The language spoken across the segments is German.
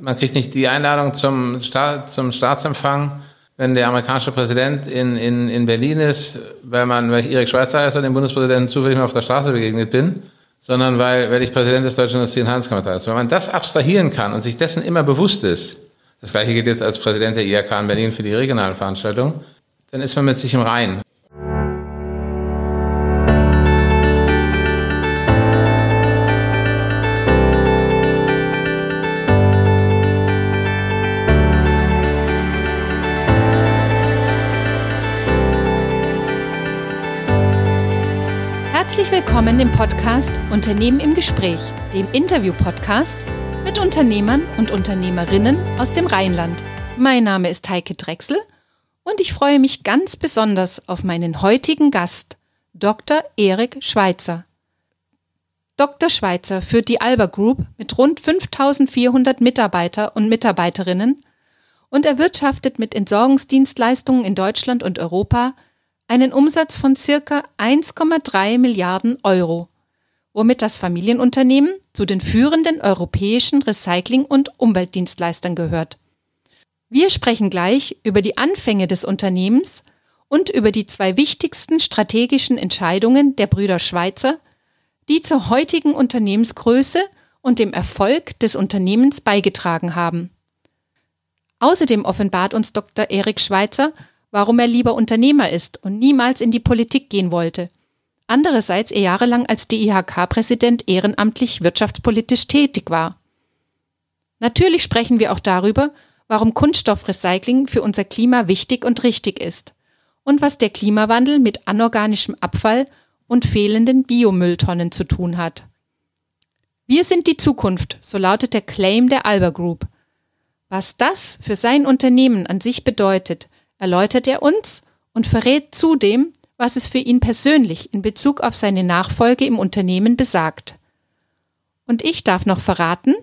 Man kriegt nicht die Einladung zum, Staat, zum Staatsempfang, wenn der amerikanische Präsident in, in, in Berlin ist, weil, man, weil ich Erik Schweizer heiße und dem Bundespräsidenten zufällig mal auf der Straße begegnet bin, sondern weil, weil ich Präsident des Deutschen Industrie- und Handelskammertags bin. Wenn man das abstrahieren kann und sich dessen immer bewusst ist, das gleiche gilt jetzt als Präsident der IHK in Berlin für die regionalen Veranstaltungen, dann ist man mit sich im Reinen. Herzlich willkommen im Podcast Unternehmen im Gespräch, dem Interview-Podcast mit Unternehmern und Unternehmerinnen aus dem Rheinland. Mein Name ist Heike Drechsel und ich freue mich ganz besonders auf meinen heutigen Gast, Dr. Erik Schweitzer. Dr. Schweitzer führt die Alba Group mit rund 5400 Mitarbeiter und Mitarbeiterinnen und erwirtschaftet mit Entsorgungsdienstleistungen in Deutschland und Europa einen Umsatz von circa 1,3 Milliarden Euro, womit das Familienunternehmen zu den führenden europäischen Recycling- und Umweltdienstleistern gehört. Wir sprechen gleich über die Anfänge des Unternehmens und über die zwei wichtigsten strategischen Entscheidungen der Brüder Schweizer, die zur heutigen Unternehmensgröße und dem Erfolg des Unternehmens beigetragen haben. Außerdem offenbart uns Dr. Erik Schweizer, warum er lieber Unternehmer ist und niemals in die Politik gehen wollte. Andererseits er jahrelang als DIHK-Präsident ehrenamtlich wirtschaftspolitisch tätig war. Natürlich sprechen wir auch darüber, warum Kunststoffrecycling für unser Klima wichtig und richtig ist und was der Klimawandel mit anorganischem Abfall und fehlenden Biomülltonnen zu tun hat. Wir sind die Zukunft, so lautet der Claim der Alba Group. Was das für sein Unternehmen an sich bedeutet, erläutert er uns und verrät zudem, was es für ihn persönlich in Bezug auf seine Nachfolge im Unternehmen besagt. Und ich darf noch verraten,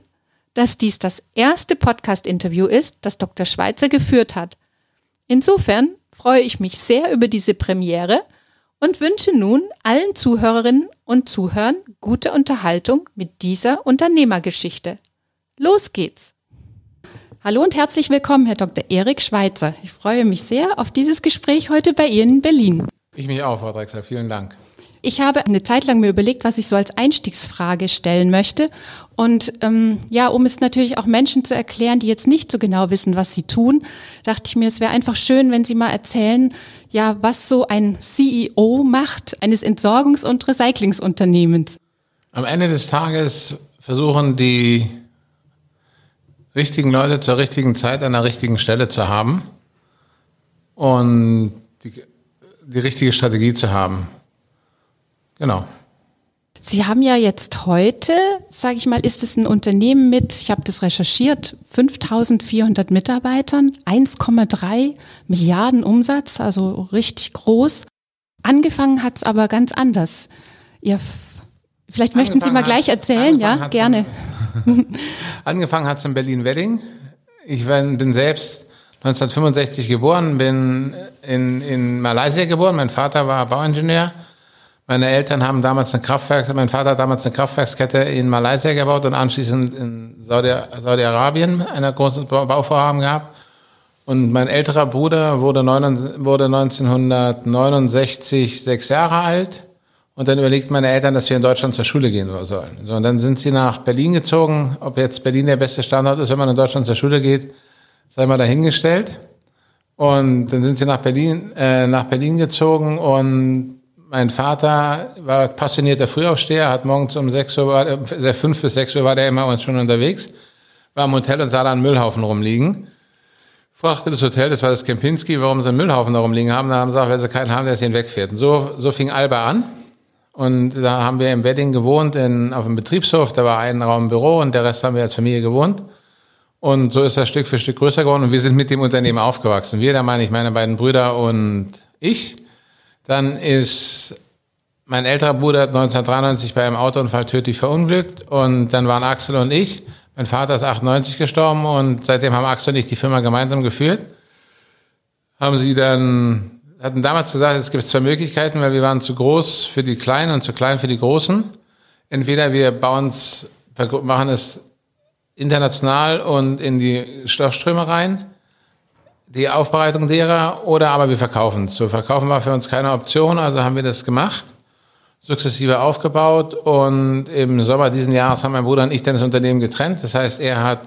dass dies das erste Podcast-Interview ist, das Dr. Schweizer geführt hat. Insofern freue ich mich sehr über diese Premiere und wünsche nun allen Zuhörerinnen und Zuhörern gute Unterhaltung mit dieser Unternehmergeschichte. Los geht's! Hallo und herzlich willkommen, Herr Dr. Erik Schweizer. Ich freue mich sehr auf dieses Gespräch heute bei Ihnen in Berlin. Ich mich auch, Frau Drexler. Vielen Dank. Ich habe eine Zeit lang mir überlegt, was ich so als Einstiegsfrage stellen möchte. Und ähm, ja, um es natürlich auch Menschen zu erklären, die jetzt nicht so genau wissen, was sie tun, dachte ich mir, es wäre einfach schön, wenn Sie mal erzählen, ja, was so ein CEO macht eines Entsorgungs- und Recyclingsunternehmens. Am Ende des Tages versuchen die richtigen Leute zur richtigen Zeit an der richtigen Stelle zu haben und die, die richtige Strategie zu haben. Genau. Sie haben ja jetzt heute, sage ich mal, ist es ein Unternehmen mit, ich habe das recherchiert, 5400 Mitarbeitern, 1,3 Milliarden Umsatz, also richtig groß. Angefangen hat es aber ganz anders. Ihr, vielleicht möchten Sie mal gleich erzählen, ja, gerne. angefangen hat es in Berlin-Wedding. Ich bin selbst 1965 geboren, bin in, in Malaysia geboren. Mein Vater war Bauingenieur. Meine Eltern haben damals eine Kraftwerk, mein Vater hat damals eine Kraftwerkskette in Malaysia gebaut und anschließend in Saudi-Arabien Saudi eine große Bauvorhaben gehabt. Und mein älterer Bruder wurde 1969 sechs Jahre alt. Und dann überlegt meine Eltern, dass wir in Deutschland zur Schule gehen sollen. So, und dann sind sie nach Berlin gezogen. Ob jetzt Berlin der beste Standort ist, wenn man in Deutschland zur Schule geht, sei mal dahingestellt. Und dann sind sie nach Berlin, äh, nach Berlin gezogen und mein Vater war passionierter Frühaufsteher, hat morgens um sechs Uhr, war, äh, fünf bis sechs Uhr war der immer uns schon unterwegs, war im Hotel und sah da einen Müllhaufen rumliegen. Fragte das Hotel, das war das Kempinski, warum sie einen Müllhaufen da rumliegen haben. Da haben sie gesagt, wenn sie keinen haben, der es ihnen wegfährt. Und so, so fing Alba an. Und da haben wir im Wedding gewohnt, in, auf dem Betriebshof. Da war ein Raum Büro und der Rest haben wir als Familie gewohnt. Und so ist das Stück für Stück größer geworden und wir sind mit dem Unternehmen aufgewachsen. Wir, da meine ich meine beiden Brüder und ich. Dann ist mein älterer Bruder 1993 bei einem Autounfall tödlich verunglückt und dann waren Axel und ich. Mein Vater ist 98 gestorben und seitdem haben Axel und ich die Firma gemeinsam geführt. Haben sie dann, hatten damals gesagt, es gibt zwei Möglichkeiten, weil wir waren zu groß für die Kleinen und zu klein für die Großen. Entweder wir bauen es, machen es international und in die Stoffströme rein, die Aufbereitung derer, oder aber wir verkaufen. Zu verkaufen war für uns keine Option, also haben wir das gemacht, sukzessive aufgebaut und im Sommer diesen Jahres haben mein Bruder und ich dann das Unternehmen getrennt. Das heißt, er hat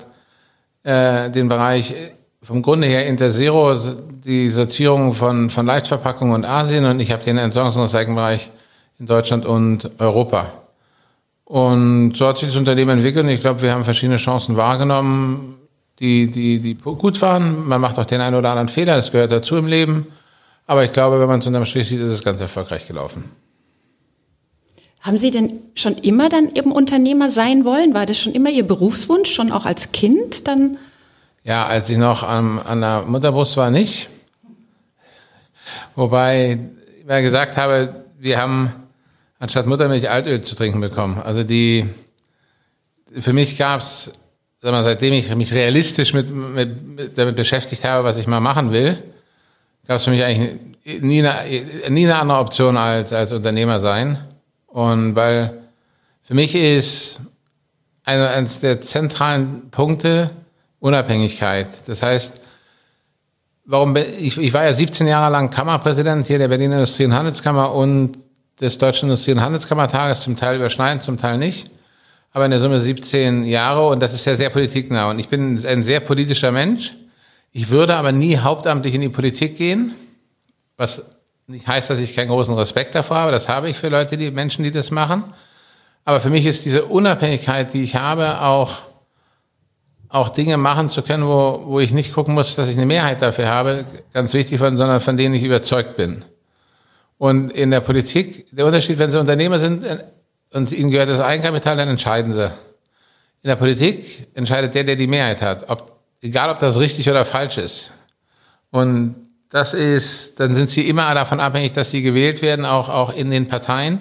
äh, den Bereich vom Grunde her Interzero, die Sortierung von, von Leichtverpackungen und Asien und ich habe den Entsorgungs- und Recyclingbereich in Deutschland und Europa. Und so hat sich das Unternehmen entwickelt und ich glaube, wir haben verschiedene Chancen wahrgenommen, die, die, die gut waren. Man macht auch den einen oder anderen Fehler, das gehört dazu im Leben. Aber ich glaube, wenn man es unterm Strich sieht, ist es ganz erfolgreich gelaufen. Haben Sie denn schon immer dann eben Unternehmer sein wollen? War das schon immer Ihr Berufswunsch, schon auch als Kind dann? Ja, als ich noch an, an der Mutterbrust war, nicht. Wobei ich mir gesagt habe, wir haben anstatt Muttermilch Altöl zu trinken bekommen. Also die, für mich gab es, seitdem ich mich realistisch mit, mit, mit, damit beschäftigt habe, was ich mal machen will, gab es für mich eigentlich nie eine, nie eine andere Option als, als Unternehmer sein. Und weil für mich ist einer der zentralen Punkte Unabhängigkeit. Das heißt, warum ich, ich war ja 17 Jahre lang Kammerpräsident hier der Berliner Industrie- und Handelskammer und des Deutschen Industrie- und Handelskammertages, zum Teil überschneidend, zum Teil nicht. Aber in der Summe 17 Jahre und das ist ja sehr politiknah. Und ich bin ein sehr politischer Mensch. Ich würde aber nie hauptamtlich in die Politik gehen, was nicht heißt, dass ich keinen großen Respekt davor habe. Das habe ich für Leute, die Menschen, die das machen. Aber für mich ist diese Unabhängigkeit, die ich habe, auch, auch Dinge machen zu können, wo, wo ich nicht gucken muss, dass ich eine Mehrheit dafür habe, ganz wichtig, von, sondern von denen ich überzeugt bin. Und in der Politik, der Unterschied, wenn Sie Unternehmer sind äh, und Ihnen gehört das Eigenkapital, dann entscheiden Sie. In der Politik entscheidet der, der die Mehrheit hat. Ob, egal, ob das richtig oder falsch ist. Und das ist, dann sind Sie immer davon abhängig, dass Sie gewählt werden, auch, auch in den Parteien.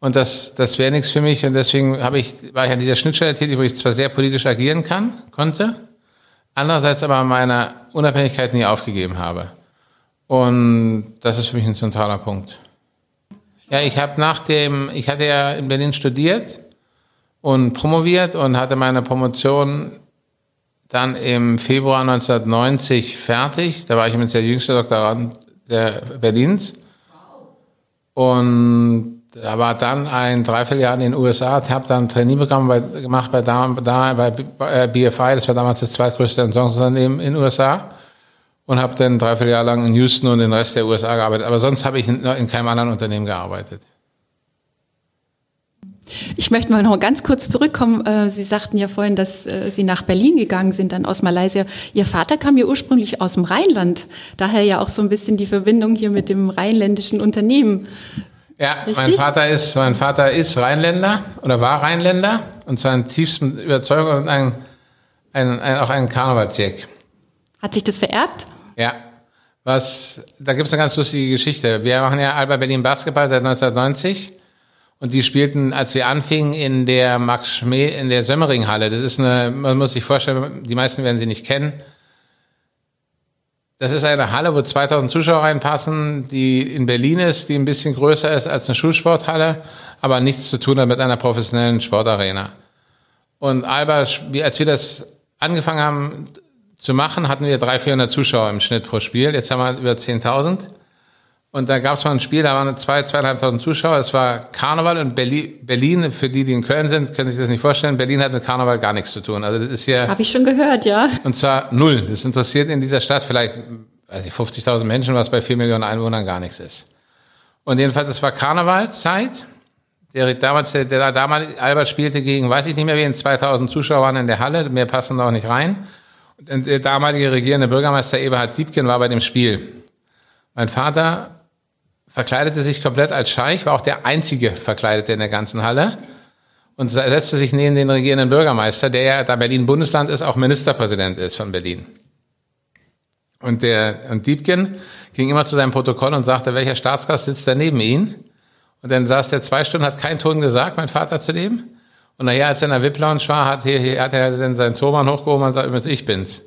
Und das, das wäre nichts für mich. Und deswegen habe ich, war ich an dieser Schnittstelle tätig, wo ich zwar sehr politisch agieren kann, konnte, andererseits aber meine Unabhängigkeit nie aufgegeben habe. Und das ist für mich ein zentraler Punkt. Ja, ich habe nach dem, ich hatte ja in Berlin studiert und promoviert und hatte meine Promotion dann im Februar 1990 fertig. Da war ich mit der jüngste Doktorand Berlins. Und da war dann ein Dreivierteljahr in den USA, habe dann ein Trainee-Programm bei, gemacht bei, da, bei BFI, das war damals das zweitgrößte Entsorgungsunternehmen in den USA und habe dann dreiviertel Jahr lang in Houston und den Rest der USA gearbeitet. Aber sonst habe ich in, in keinem anderen Unternehmen gearbeitet. Ich möchte mal noch ganz kurz zurückkommen. Äh, Sie sagten ja vorhin, dass äh, Sie nach Berlin gegangen sind, dann aus Malaysia. Ihr Vater kam ja ursprünglich aus dem Rheinland. Daher ja auch so ein bisschen die Verbindung hier mit dem rheinländischen Unternehmen. Ja, mein Vater ist, mein Vater ist Rheinländer oder war Rheinländer und zwar in tiefsten Überzeugung und ein, ein, ein, auch ein Karnevalsjäger. Hat sich das vererbt? Ja. Was, da gibt es eine ganz lustige Geschichte. Wir machen ja Alba Berlin Basketball seit 1990 und die spielten, als wir anfingen, in der Max Schmee, in der Sömmering-Halle. Das ist eine, man muss sich vorstellen, die meisten werden sie nicht kennen. Das ist eine Halle, wo 2000 Zuschauer reinpassen, die in Berlin ist, die ein bisschen größer ist als eine Schulsporthalle, aber nichts zu tun hat mit einer professionellen Sportarena. Und Alba, als wir das angefangen haben zu machen, hatten wir 300, 400 Zuschauer im Schnitt pro Spiel. Jetzt haben wir über 10.000. Und da gab es mal ein Spiel, da waren zwei, zweieinhalbtausend Zuschauer. Es war Karneval und Berlin, für die, die in Köln sind, können sich das nicht vorstellen. Berlin hat mit Karneval gar nichts zu tun. Also das ist ja. Habe ich schon gehört, ja. Und zwar null. Das interessiert in dieser Stadt vielleicht, weiß ich, 50.000 Menschen, was bei vier Millionen Einwohnern gar nichts ist. Und jedenfalls, es war Karnevalzeit. Der damals, der, der damalige Albert spielte gegen, weiß ich nicht mehr wen, 2000 Zuschauer waren in der Halle. Mehr passen da auch nicht rein. Und der damalige regierende Bürgermeister Eberhard Diebken war bei dem Spiel. Mein Vater verkleidete sich komplett als Scheich, war auch der einzige Verkleidete in der ganzen Halle und setzte sich neben den regierenden Bürgermeister, der ja, da Berlin Bundesland ist, auch Ministerpräsident ist von Berlin. Und der, und Diebken ging immer zu seinem Protokoll und sagte, welcher Staatsgast sitzt da neben ihm? Und dann saß der zwei Stunden, hat keinen Ton gesagt, mein Vater zu dem. Und nachher, als er in der VIP-Lounge war, hat, hier, hat er dann seinen Turban hochgehoben und sagt, übrigens, ich bin's.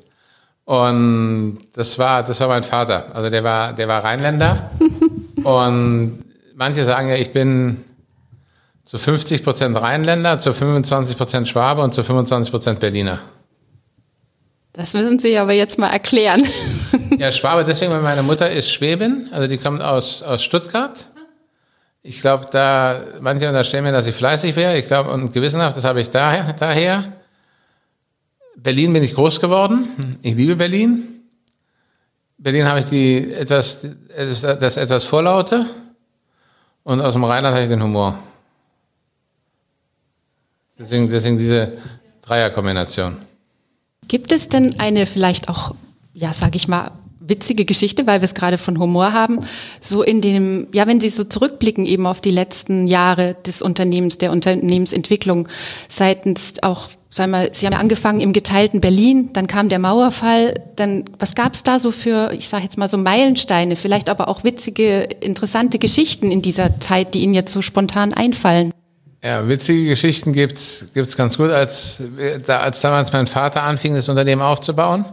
Und das war, das war mein Vater. Also der war, der war Rheinländer. und manche sagen ja, ich bin zu 50 Prozent Rheinländer, zu 25 Prozent Schwabe und zu 25 Prozent Berliner. Das müssen Sie aber jetzt mal erklären. Ja, Schwabe deswegen, weil meine Mutter ist Schwäbin, also die kommt aus, aus Stuttgart. Ich glaube, da, manche unterstellen mir, dass ich fleißig wäre. Ich glaube, und gewissenhaft, das habe ich daher, daher. Berlin bin ich groß geworden. Ich liebe Berlin. Berlin habe ich die etwas, das etwas Vorlaute. Und aus dem Rheinland habe ich den Humor. Deswegen, deswegen diese Dreierkombination. Gibt es denn eine vielleicht auch, ja, sage ich mal, witzige Geschichte, weil wir es gerade von Humor haben, so in dem, ja, wenn Sie so zurückblicken eben auf die letzten Jahre des Unternehmens, der Unternehmensentwicklung seitens auch, sagen wir Sie haben angefangen im geteilten Berlin, dann kam der Mauerfall, dann, was gab es da so für, ich sage jetzt mal so Meilensteine, vielleicht aber auch witzige, interessante Geschichten in dieser Zeit, die Ihnen jetzt so spontan einfallen? Ja, witzige Geschichten gibt's gibt's ganz gut. Als, als damals mein Vater anfing, das Unternehmen aufzubauen,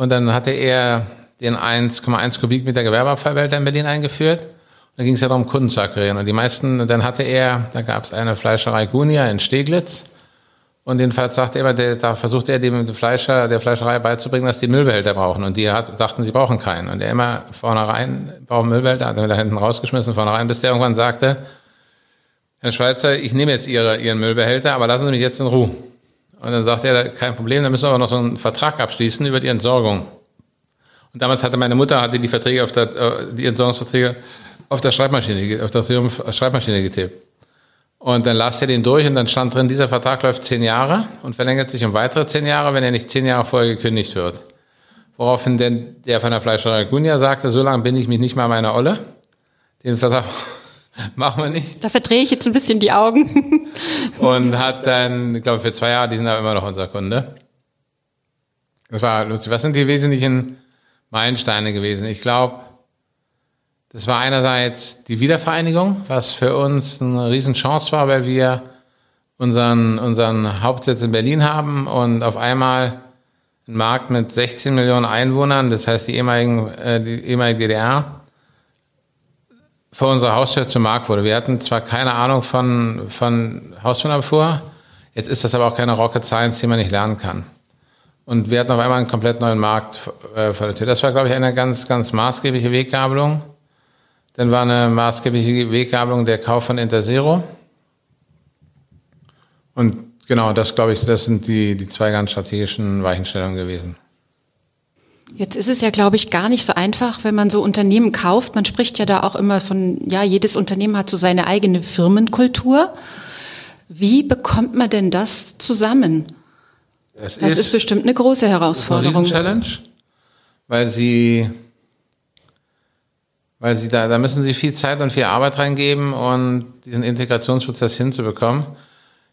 und dann hatte er den 1,1 Kubikmeter Gewerbeabfallbehälter in Berlin eingeführt. Und da ging es ja darum, Kunden zu akquirieren. Und die meisten, dann hatte er, da gab es eine Fleischerei Gunia in Steglitz. Und jedenfalls sagte er immer, der, da versuchte er dem Fleischer, der Fleischerei beizubringen, dass die Müllbehälter brauchen. Und die hat, dachten, sie brauchen keinen. Und er immer vornherein, brauchen Müllbehälter, hat er da hinten rausgeschmissen, vornherein, bis der irgendwann sagte, Herr Schweizer, ich nehme jetzt Ihre, Ihren Müllbehälter, aber lassen Sie mich jetzt in Ruhe. Und dann sagt er, kein Problem, dann müssen wir aber noch so einen Vertrag abschließen über die Entsorgung. Und damals hatte meine Mutter hatte die Verträge auf der, äh, die Entsorgungsverträge auf der Schreibmaschine, auf der Schreibmaschine getippt. Und dann las er den durch und dann stand drin, dieser Vertrag läuft zehn Jahre und verlängert sich um weitere zehn Jahre, wenn er nicht zehn Jahre vorher gekündigt wird. Woraufhin denn der von der Fleischerei Gunja sagte, so lange bin ich mich nicht mal meiner Olle. Den Vertrag Machen wir nicht. Da verdrehe ich jetzt ein bisschen die Augen. und hat dann, ich glaube, für zwei Jahre, die sind aber immer noch unser Kunde. Das war lustig. Was sind die wesentlichen Meilensteine gewesen? Ich glaube, das war einerseits die Wiedervereinigung, was für uns eine Riesenchance war, weil wir unseren, unseren Hauptsitz in Berlin haben und auf einmal einen Markt mit 16 Millionen Einwohnern, das heißt die, ehemaligen, äh, die ehemalige DDR, vor unserer Haustür zum Markt wurde. Wir hatten zwar keine Ahnung von, von Hausmännerabfuhr, jetzt ist das aber auch keine Rocket Science, die man nicht lernen kann. Und wir hatten auf einmal einen komplett neuen Markt äh, vor der Tür. Das war, glaube ich, eine ganz, ganz maßgebliche Weggabelung. Dann war eine maßgebliche Weggabelung der Kauf von Interzero. Und genau, das, glaube ich, das sind die, die zwei ganz strategischen Weichenstellungen gewesen. Jetzt ist es ja, glaube ich, gar nicht so einfach, wenn man so Unternehmen kauft. Man spricht ja da auch immer von, ja, jedes Unternehmen hat so seine eigene Firmenkultur. Wie bekommt man denn das zusammen? Das, das ist, ist, bestimmt eine große Herausforderung. Eine Challenge, weil sie, weil sie da, da müssen sie viel Zeit und viel Arbeit reingeben und diesen Integrationsprozess hinzubekommen.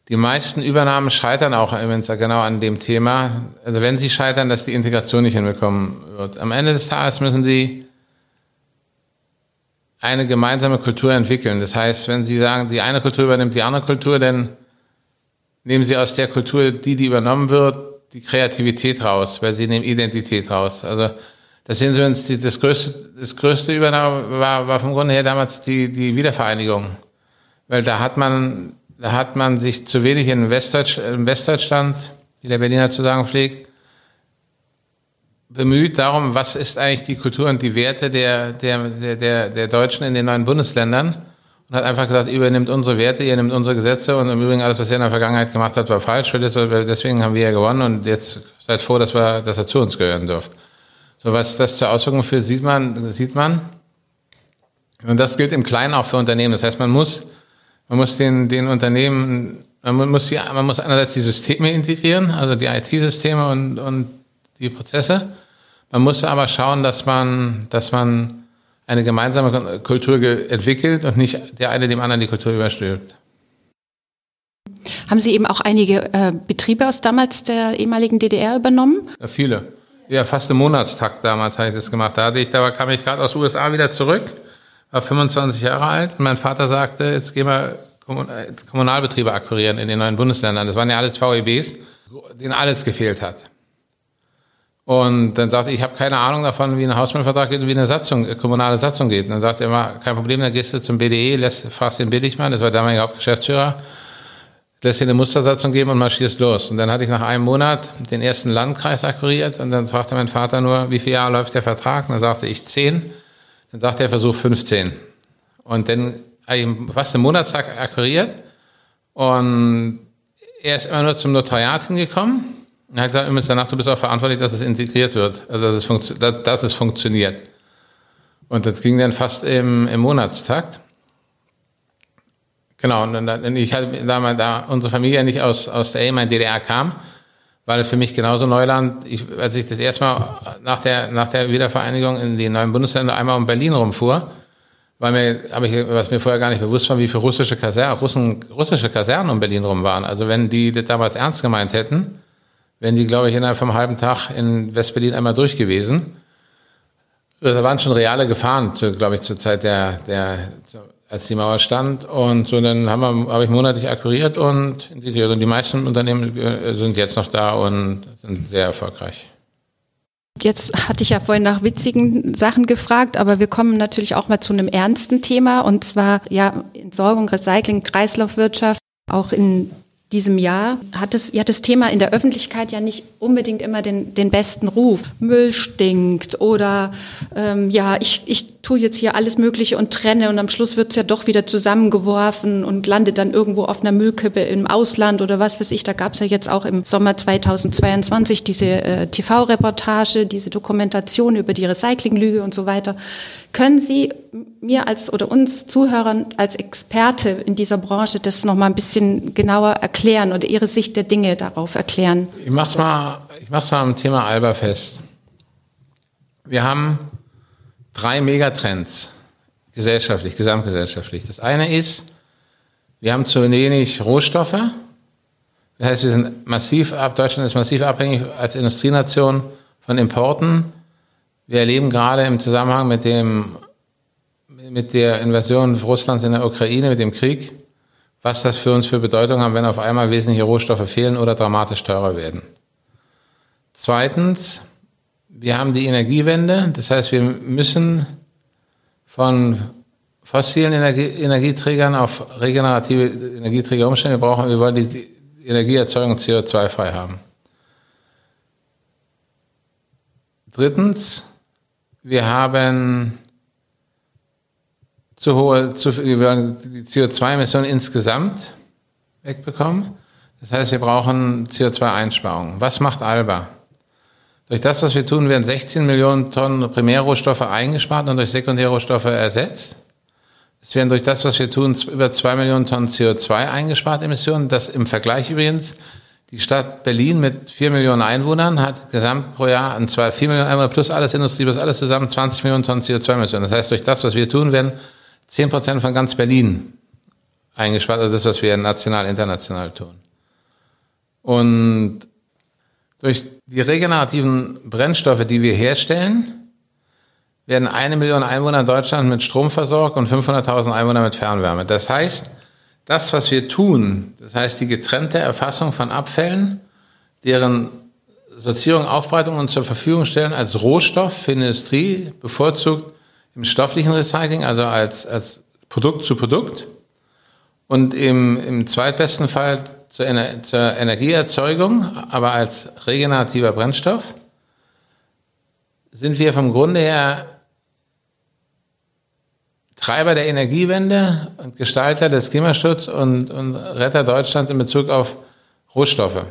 Die meisten Übernahmen scheitern auch genau an dem Thema. Also wenn sie scheitern, dass die Integration nicht hinbekommen wird. Am Ende des Tages müssen sie eine gemeinsame Kultur entwickeln. Das heißt, wenn Sie sagen, die eine Kultur übernimmt die andere Kultur, dann nehmen Sie aus der Kultur, die, die übernommen wird, die Kreativität raus, weil Sie nehmen Identität raus. Also das sehen Sie uns, das größte, das größte Übernahme war, war vom Grunde her damals die, die Wiedervereinigung. Weil da hat man da hat man sich zu wenig in Westdeutsch, im Westdeutschland, wie der Berliner zu sagen pflegt, bemüht darum, was ist eigentlich die Kultur und die Werte der, der, der, der Deutschen in den neuen Bundesländern und hat einfach gesagt, ihr übernimmt unsere Werte, ihr nimmt unsere Gesetze und im Übrigen alles, was ihr in der Vergangenheit gemacht habt, war falsch, deswegen haben wir ja gewonnen und jetzt seid froh, dass, wir, dass er zu uns gehören dürft. So was das zur Auswirkung führt, sieht man, sieht man. Und das gilt im Kleinen auch für Unternehmen. Das heißt, man muss man muss den, den Unternehmen, man muss, die, man muss einerseits die Systeme integrieren, also die IT-Systeme und, und die Prozesse. Man muss aber schauen, dass man, dass man eine gemeinsame Kultur entwickelt und nicht der eine dem anderen die Kultur überstülpt. Haben Sie eben auch einige äh, Betriebe aus damals der ehemaligen DDR übernommen? Ja, viele. Ja, fast im Monatstakt damals habe ich das gemacht. Da, hatte ich, da kam ich gerade aus den USA wieder zurück war 25 Jahre alt und mein Vater sagte, jetzt gehen wir Kommunalbetriebe akquirieren in den neuen Bundesländern. Das waren ja alles VEBs, denen alles gefehlt hat. Und dann sagte ich, ich habe keine Ahnung davon, wie ein Hausmannvertrag geht und wie eine Satzung, kommunale Satzung geht. Und dann sagte er immer, kein Problem, dann gehst du zum BDE, lässt, fragst den Billigmann, das war damals Hauptgeschäftsführer, lässt dir eine Mustersatzung geben und marschierst los. Und dann hatte ich nach einem Monat den ersten Landkreis akquiriert und dann fragte mein Vater nur, wie viele Jahre läuft der Vertrag? Und dann sagte ich zehn. Dann sagte er, Versuch 15. Und dann habe ich fast einen Monatstag akquiriert und er ist immer nur zum Notariat hingekommen und hat gesagt, übrigens danach, du bist auch verantwortlich, dass es integriert wird, also dass es, dass, dass es funktioniert. Und das ging dann fast im, im Monatstakt. Genau, und dann, ich hatte damals, da unsere Familie nicht aus, aus der ehemaligen DDR kam, war das für mich genauso Neuland. Ich, als ich das erste Mal nach der, nach der Wiedervereinigung in die neuen Bundesländer einmal um Berlin rumfuhr, weil mir, aber ich, was mir vorher gar nicht bewusst war, wie viele russische Kasernen, Russen, russische Kasernen um Berlin rum waren. Also wenn die das damals ernst gemeint hätten, wären die, glaube ich, innerhalb vom halben Tag in Westberlin einmal durch gewesen. Da waren schon reale Gefahren, glaube ich, zur Zeit der, der, als die Mauer stand. Und so dann habe ich monatlich akquiriert und integriert. Und die meisten Unternehmen äh, sind jetzt noch da und sind sehr erfolgreich. Jetzt hatte ich ja vorhin nach witzigen Sachen gefragt, aber wir kommen natürlich auch mal zu einem ernsten Thema und zwar ja Entsorgung, Recycling, Kreislaufwirtschaft. Auch in diesem Jahr hat es ja das Thema in der Öffentlichkeit ja nicht unbedingt immer den, den besten Ruf. Müll stinkt oder ähm, ja, ich, ich tue jetzt hier alles Mögliche und trenne und am Schluss wird es ja doch wieder zusammengeworfen und landet dann irgendwo auf einer Müllkippe im Ausland oder was weiß ich. Da gab es ja jetzt auch im Sommer 2022 diese äh, TV-Reportage, diese Dokumentation über die Recyclinglüge und so weiter. Können Sie mir als oder uns Zuhörern als Experte in dieser Branche das nochmal ein bisschen genauer erklären oder Ihre Sicht der Dinge darauf erklären? Ich mach's mal, ich mach's mal am Thema Alba fest. Wir haben drei Megatrends gesellschaftlich, gesamtgesellschaftlich. Das eine ist, wir haben zu wenig Rohstoffe. Das heißt, wir sind massiv ab, Deutschland ist massiv abhängig als Industrienation von Importen wir erleben gerade im Zusammenhang mit dem, mit der Invasion Russlands in der Ukraine, mit dem Krieg, was das für uns für Bedeutung hat, wenn auf einmal wesentliche Rohstoffe fehlen oder dramatisch teurer werden. Zweitens, wir haben die Energiewende. Das heißt, wir müssen von fossilen Energie, Energieträgern auf regenerative Energieträger umstellen. Wir brauchen, wir wollen die Energieerzeugung CO2-frei haben. Drittens, wir haben zu hohe, zu, die CO2-Emissionen insgesamt wegbekommen. Das heißt, wir brauchen CO2-Einsparungen. Was macht Alba? Durch das, was wir tun, werden 16 Millionen Tonnen Primärrohstoffe eingespart und durch Sekundärrohstoffe ersetzt. Es werden durch das, was wir tun, über 2 Millionen Tonnen CO2 eingespart, Emissionen. Das im Vergleich übrigens die Stadt Berlin mit vier Millionen Einwohnern hat gesamt pro Jahr, und zwar vier Millionen Einwohner plus alles Industrie, plus alles zusammen 20 Millionen Tonnen CO2-Emissionen. Das heißt, durch das, was wir tun, werden 10 Prozent von ganz Berlin eingespart, also das, was wir national, international tun. Und durch die regenerativen Brennstoffe, die wir herstellen, werden eine Million Einwohner in Deutschland mit Strom versorgt und 500.000 Einwohner mit Fernwärme. Das heißt, das, was wir tun, das heißt die getrennte Erfassung von Abfällen, deren Sortierung, Aufbereitung und zur Verfügung stellen als Rohstoff für Industrie, bevorzugt im stofflichen Recycling, also als, als Produkt zu Produkt. Und im, im zweitbesten Fall zur, Ener zur Energieerzeugung, aber als regenerativer Brennstoff, sind wir vom Grunde her Treiber der Energiewende und Gestalter des Klimaschutzes und, und Retter Deutschlands in Bezug auf Rohstoffe.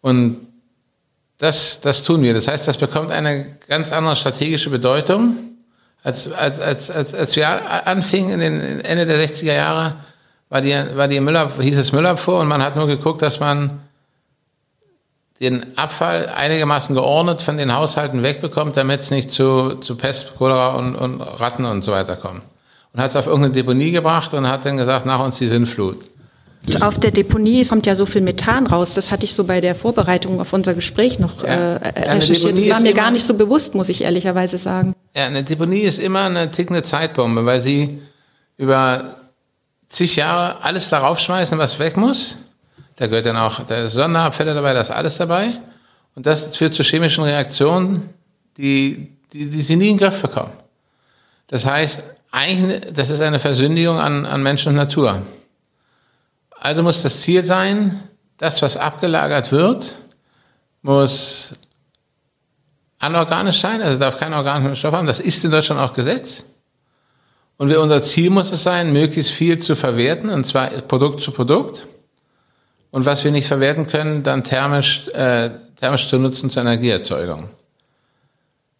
Und das, das tun wir. Das heißt, das bekommt eine ganz andere strategische Bedeutung, als, als, als, als, als wir anfingen in den Ende der 60er Jahre, war die, war die Müller, hieß es Müllabfuhr und man hat nur geguckt, dass man den Abfall einigermaßen geordnet von den Haushalten wegbekommt, damit es nicht zu, zu Pest, Cholera und, und Ratten und so weiter kommt. Und hat es auf irgendeine Deponie gebracht und hat dann gesagt, nach uns die Sinnflut. Auf der Deponie kommt ja so viel Methan raus. Das hatte ich so bei der Vorbereitung auf unser Gespräch noch ja. äh, recherchiert. Das war mir gar nicht so bewusst, muss ich ehrlicherweise sagen. Ja, eine Deponie ist immer eine tickende Zeitbombe, weil sie über zig Jahre alles darauf schmeißen, was weg muss da gehört dann auch der Sonderabfälle dabei, das ist alles dabei. Und das führt zu chemischen Reaktionen, die, die, die sie nie in den Griff bekommen. Das heißt, eigentlich, das ist eine Versündigung an, an Mensch und Natur. Also muss das Ziel sein, das, was abgelagert wird, muss anorganisch sein, also darf keinen organischen Stoff haben. Das ist in Deutschland auch Gesetz. Und unser Ziel muss es sein, möglichst viel zu verwerten, und zwar Produkt zu Produkt. Und was wir nicht verwerten können, dann thermisch, äh, thermisch zu nutzen zur Energieerzeugung.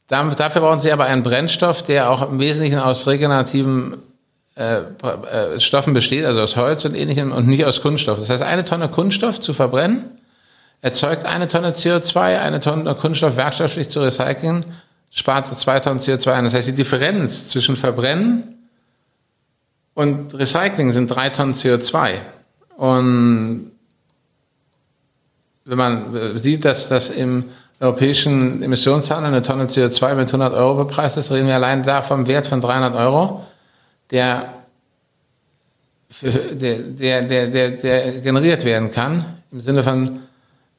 Dafür brauchen Sie aber einen Brennstoff, der auch im Wesentlichen aus regenerativen äh, äh, Stoffen besteht, also aus Holz und ähnlichem und nicht aus Kunststoff. Das heißt, eine Tonne Kunststoff zu verbrennen, erzeugt eine Tonne CO2, eine Tonne Kunststoff werkstofflich zu recyceln, spart zwei Tonnen CO2 ein. Das heißt, die Differenz zwischen Verbrennen und Recycling sind drei Tonnen CO2. Und wenn man sieht, dass das im europäischen Emissionshandel eine Tonne CO2 mit 100 Euro bepreist ist, reden wir allein da vom Wert von 300 Euro, der, der, der, der, der generiert werden kann, im Sinne von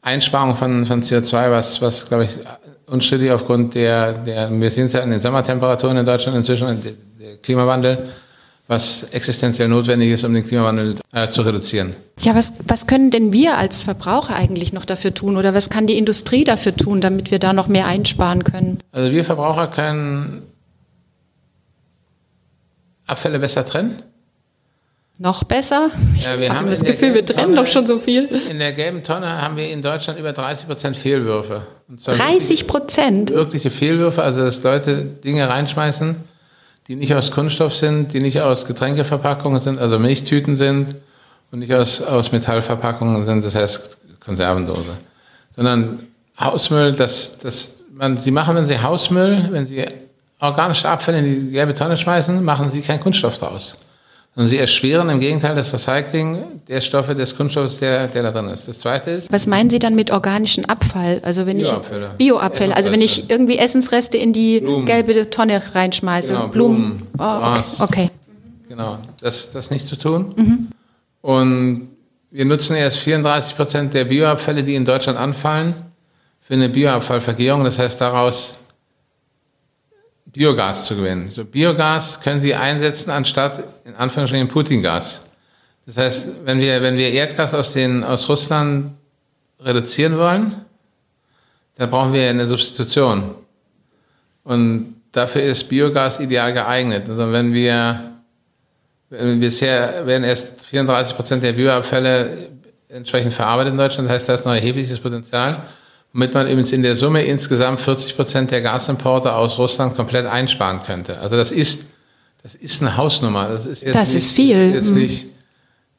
Einsparung von, von CO2, was, was glaube ich, unstrittig aufgrund der, der, wir sehen es ja in den Sommertemperaturen in Deutschland inzwischen, der, der Klimawandel, was existenziell notwendig ist, um den Klimawandel äh, zu reduzieren. Ja, was, was können denn wir als Verbraucher eigentlich noch dafür tun oder was kann die Industrie dafür tun, damit wir da noch mehr einsparen können? Also wir Verbraucher können Abfälle besser trennen. Noch besser? Ich ja, wir haben das Gefühl, wir trennen Tonne, doch schon so viel. In der gelben Tonne haben wir in Deutschland über 30 Prozent Fehlwürfe. 30 Prozent? Wirkliche Fehlwürfe, also dass Leute Dinge reinschmeißen, die nicht aus Kunststoff sind, die nicht aus Getränkeverpackungen sind, also Milchtüten sind und nicht aus, aus Metallverpackungen sind, das heißt Konservendose, sondern Hausmüll, das, das man, sie machen, wenn sie Hausmüll, wenn sie organische Abfälle in die gelbe Tonne schmeißen, machen sie keinen Kunststoff draus. Sondern sie erschweren im Gegenteil das Recycling der Stoffe des Kunststoffs, der, der da drin ist. Das zweite ist. Was meinen Sie dann mit organischen Abfall? Also wenn Bioabfälle. ich Bioabfälle. Also wenn ich irgendwie Essensreste in die Blumen. gelbe Tonne reinschmeiße. Genau, Blumen. Blumen. Oh, okay. okay. Genau, das, das nicht zu tun. Mhm. Und wir nutzen erst 34 Prozent der Bioabfälle, die in Deutschland anfallen, für eine Bioabfallvergärung. Das heißt, daraus Biogas zu gewinnen. So Biogas können Sie einsetzen anstatt in Anführungsstrichen Putin-Gas. Das heißt, wenn wir, wenn wir Erdgas aus, den, aus Russland reduzieren wollen, dann brauchen wir eine Substitution. Und dafür ist Biogas ideal geeignet. Also wenn wir, wenn bisher werden erst 34 Prozent der Bioabfälle entsprechend verarbeitet in Deutschland, das heißt, da ist noch erhebliches Potenzial womit man übrigens in der Summe insgesamt 40 Prozent der Gasimporte aus Russland komplett einsparen könnte. Also das ist, das ist eine Hausnummer. Das ist, jetzt das nicht, ist viel. Jetzt nicht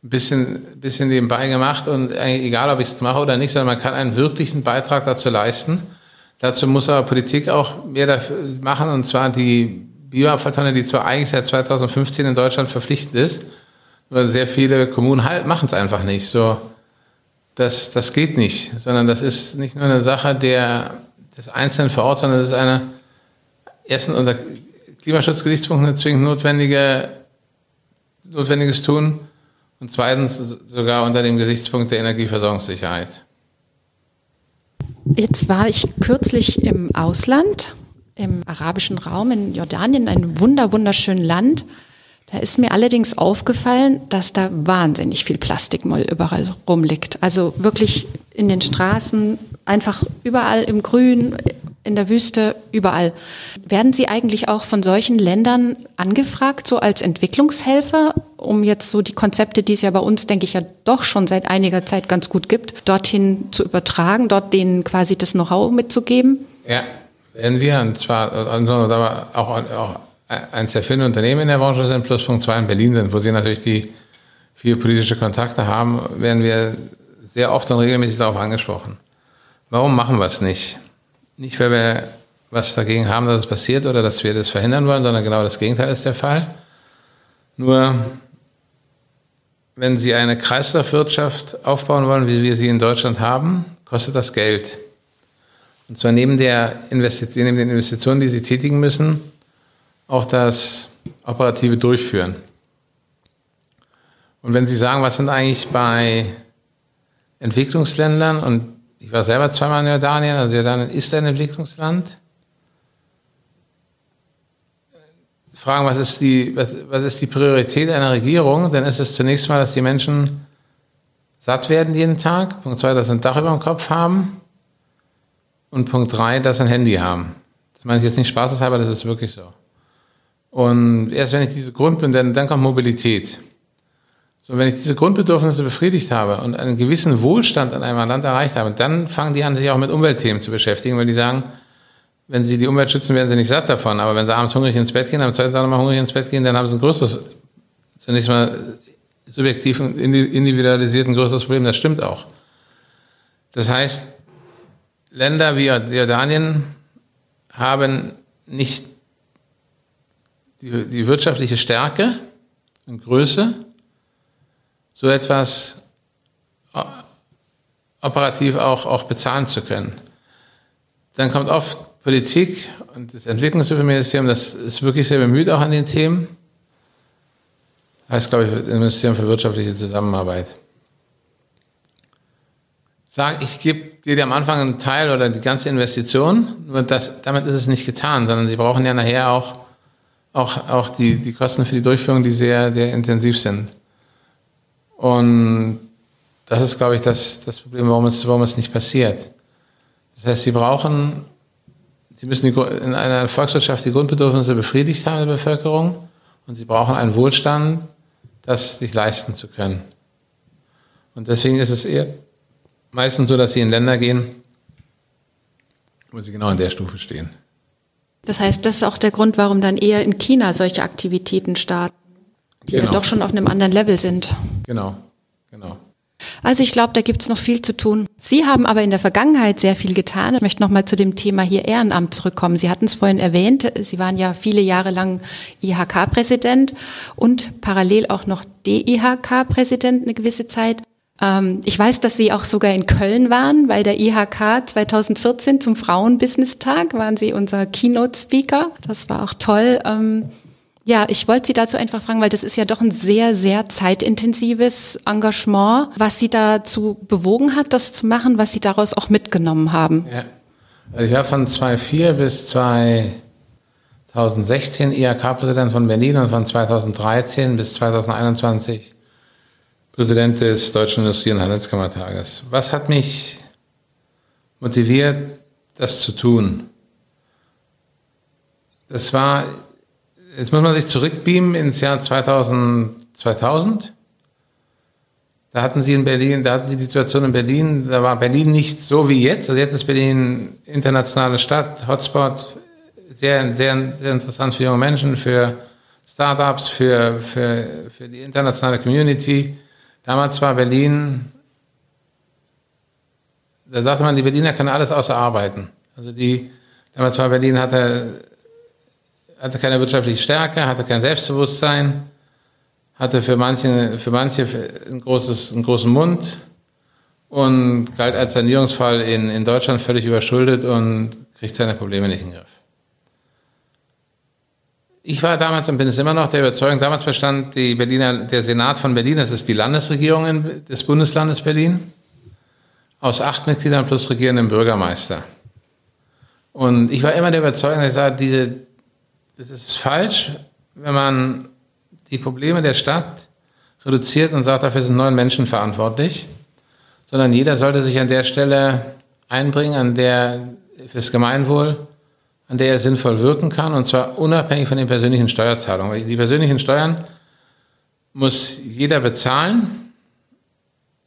ein bisschen, bisschen nebenbei gemacht und egal, ob ich es mache oder nicht, sondern man kann einen wirklichen Beitrag dazu leisten. Dazu muss aber Politik auch mehr dafür machen, und zwar die Bioabfalltonne, die zwar eigentlich seit 2015 in Deutschland verpflichtend ist, nur sehr viele Kommunen halt, machen es einfach nicht. So, das, das geht nicht, sondern das ist nicht nur eine Sache der, des Einzelnen vor Ort, sondern das ist eine, erstens unter Klimaschutzgesichtspunkten eine zwingend notwendige, notwendiges Tun und zweitens sogar unter dem Gesichtspunkt der Energieversorgungssicherheit. Jetzt war ich kürzlich im Ausland, im arabischen Raum in Jordanien, ein wunder, wunderschönes Land. Da ist mir allerdings aufgefallen, dass da wahnsinnig viel Plastikmüll überall rumliegt. Also wirklich in den Straßen, einfach überall im Grün, in der Wüste, überall. Werden Sie eigentlich auch von solchen Ländern angefragt, so als Entwicklungshelfer, um jetzt so die Konzepte, die es ja bei uns, denke ich, ja doch schon seit einiger Zeit ganz gut gibt, dorthin zu übertragen, dort denen quasi das Know-how mitzugeben? Ja, werden wir, und zwar also, auch, auch eines der vielen Unternehmen in der Branche sind, plus Punkt zwei in Berlin sind, wo sie natürlich die viele politische Kontakte haben, werden wir sehr oft und regelmäßig darauf angesprochen. Warum machen wir es nicht? Nicht, weil wir was dagegen haben, dass es passiert oder dass wir das verhindern wollen, sondern genau das Gegenteil ist der Fall. Nur, wenn Sie eine Kreislaufwirtschaft aufbauen wollen, wie wir sie in Deutschland haben, kostet das Geld. Und zwar neben, der Investition, neben den Investitionen, die Sie tätigen müssen, auch das operative Durchführen. Und wenn Sie sagen, was sind eigentlich bei Entwicklungsländern und ich war selber zweimal in Jordanien, also Jordanien ist ein Entwicklungsland. Fragen, was ist die, was, was ist die Priorität einer Regierung? Dann ist es zunächst mal, dass die Menschen satt werden jeden Tag. Punkt zwei, dass sie ein Dach über dem Kopf haben. Und Punkt drei, dass sie ein Handy haben. Das meine ich jetzt nicht spaßeshalber, das ist wirklich so. Und erst wenn ich diese Grund bin, dann, kommt Mobilität. So, wenn ich diese Grundbedürfnisse befriedigt habe und einen gewissen Wohlstand in einem Land erreicht habe, dann fangen die an, sich auch mit Umweltthemen zu beschäftigen, weil die sagen, wenn sie die Umwelt schützen, werden sie nicht satt davon. Aber wenn sie abends hungrig ins Bett gehen, am zweiten Tag nochmal hungrig ins Bett gehen, dann haben sie ein größeres, zunächst mal subjektiv und individualisiert ein größeres Problem. Das stimmt auch. Das heißt, Länder wie Jordanien haben nicht die, die wirtschaftliche Stärke und Größe, so etwas operativ auch, auch bezahlen zu können. Dann kommt oft Politik und das Entwicklungshilfeministerium, das ist wirklich sehr bemüht auch an den Themen. Heißt, glaube ich, das Ministerium für wirtschaftliche Zusammenarbeit. Sag, ich gebe dir am Anfang einen Teil oder die ganze Investition, nur das, damit ist es nicht getan, sondern sie brauchen ja nachher auch, auch, auch die, die Kosten für die Durchführung, die sehr, sehr intensiv sind. Und das ist, glaube ich, das, das Problem, warum es, warum es nicht passiert. Das heißt, sie brauchen, sie müssen die, in einer Volkswirtschaft die Grundbedürfnisse befriedigt haben der Bevölkerung und sie brauchen einen Wohlstand, das sich leisten zu können. Und deswegen ist es eher meistens so, dass sie in Länder gehen, wo sie genau an der Stufe stehen. Das heißt, das ist auch der Grund, warum dann eher in China solche Aktivitäten starten die genau. ja doch schon auf einem anderen Level sind. Genau, genau. Also ich glaube, da gibt es noch viel zu tun. Sie haben aber in der Vergangenheit sehr viel getan. Ich möchte nochmal zu dem Thema hier Ehrenamt zurückkommen. Sie hatten es vorhin erwähnt, Sie waren ja viele Jahre lang IHK-Präsident und parallel auch noch DIHK-Präsident eine gewisse Zeit. Ähm, ich weiß, dass Sie auch sogar in Köln waren. Bei der IHK 2014 zum Frauenbusiness-Tag waren Sie unser Keynote-Speaker. Das war auch toll. Ähm, ja, ich wollte Sie dazu einfach fragen, weil das ist ja doch ein sehr, sehr zeitintensives Engagement, was Sie dazu bewogen hat, das zu machen, was Sie daraus auch mitgenommen haben. Ja. Also ich war von 2004 bis 2016 IHK-Präsident von Berlin und von 2013 bis 2021 Präsident des Deutschen Industrie- und Handelskammertages. Was hat mich motiviert, das zu tun? Das war Jetzt muss man sich zurückbeamen ins Jahr 2000. 2000. Da hatten sie in Berlin, da hatten sie die Situation in Berlin, da war Berlin nicht so wie jetzt. Also jetzt ist Berlin internationale Stadt, Hotspot, sehr, sehr, sehr interessant für junge Menschen, für Startups, für, für, für die internationale Community. Damals war Berlin, da sagte man, die Berliner können alles außer arbeiten. Also die, damals war Berlin, hatte hatte keine wirtschaftliche Stärke, hatte kein Selbstbewusstsein, hatte für manche, für manche ein großes, einen großen Mund und galt als Sanierungsfall in, in Deutschland völlig überschuldet und kriegt seine Probleme nicht in den Griff. Ich war damals und bin es immer noch der Überzeugung, damals bestand die Berliner, der Senat von Berlin, das ist die Landesregierung des Bundeslandes Berlin, aus acht Mitgliedern plus regierendem Bürgermeister. Und ich war immer der Überzeugung, dass ich sage, diese, es ist falsch, wenn man die Probleme der Stadt reduziert und sagt, dafür sind neun Menschen verantwortlich, sondern jeder sollte sich an der Stelle einbringen, an der fürs Gemeinwohl, an der er sinnvoll wirken kann, und zwar unabhängig von den persönlichen Steuerzahlungen. Die persönlichen Steuern muss jeder bezahlen.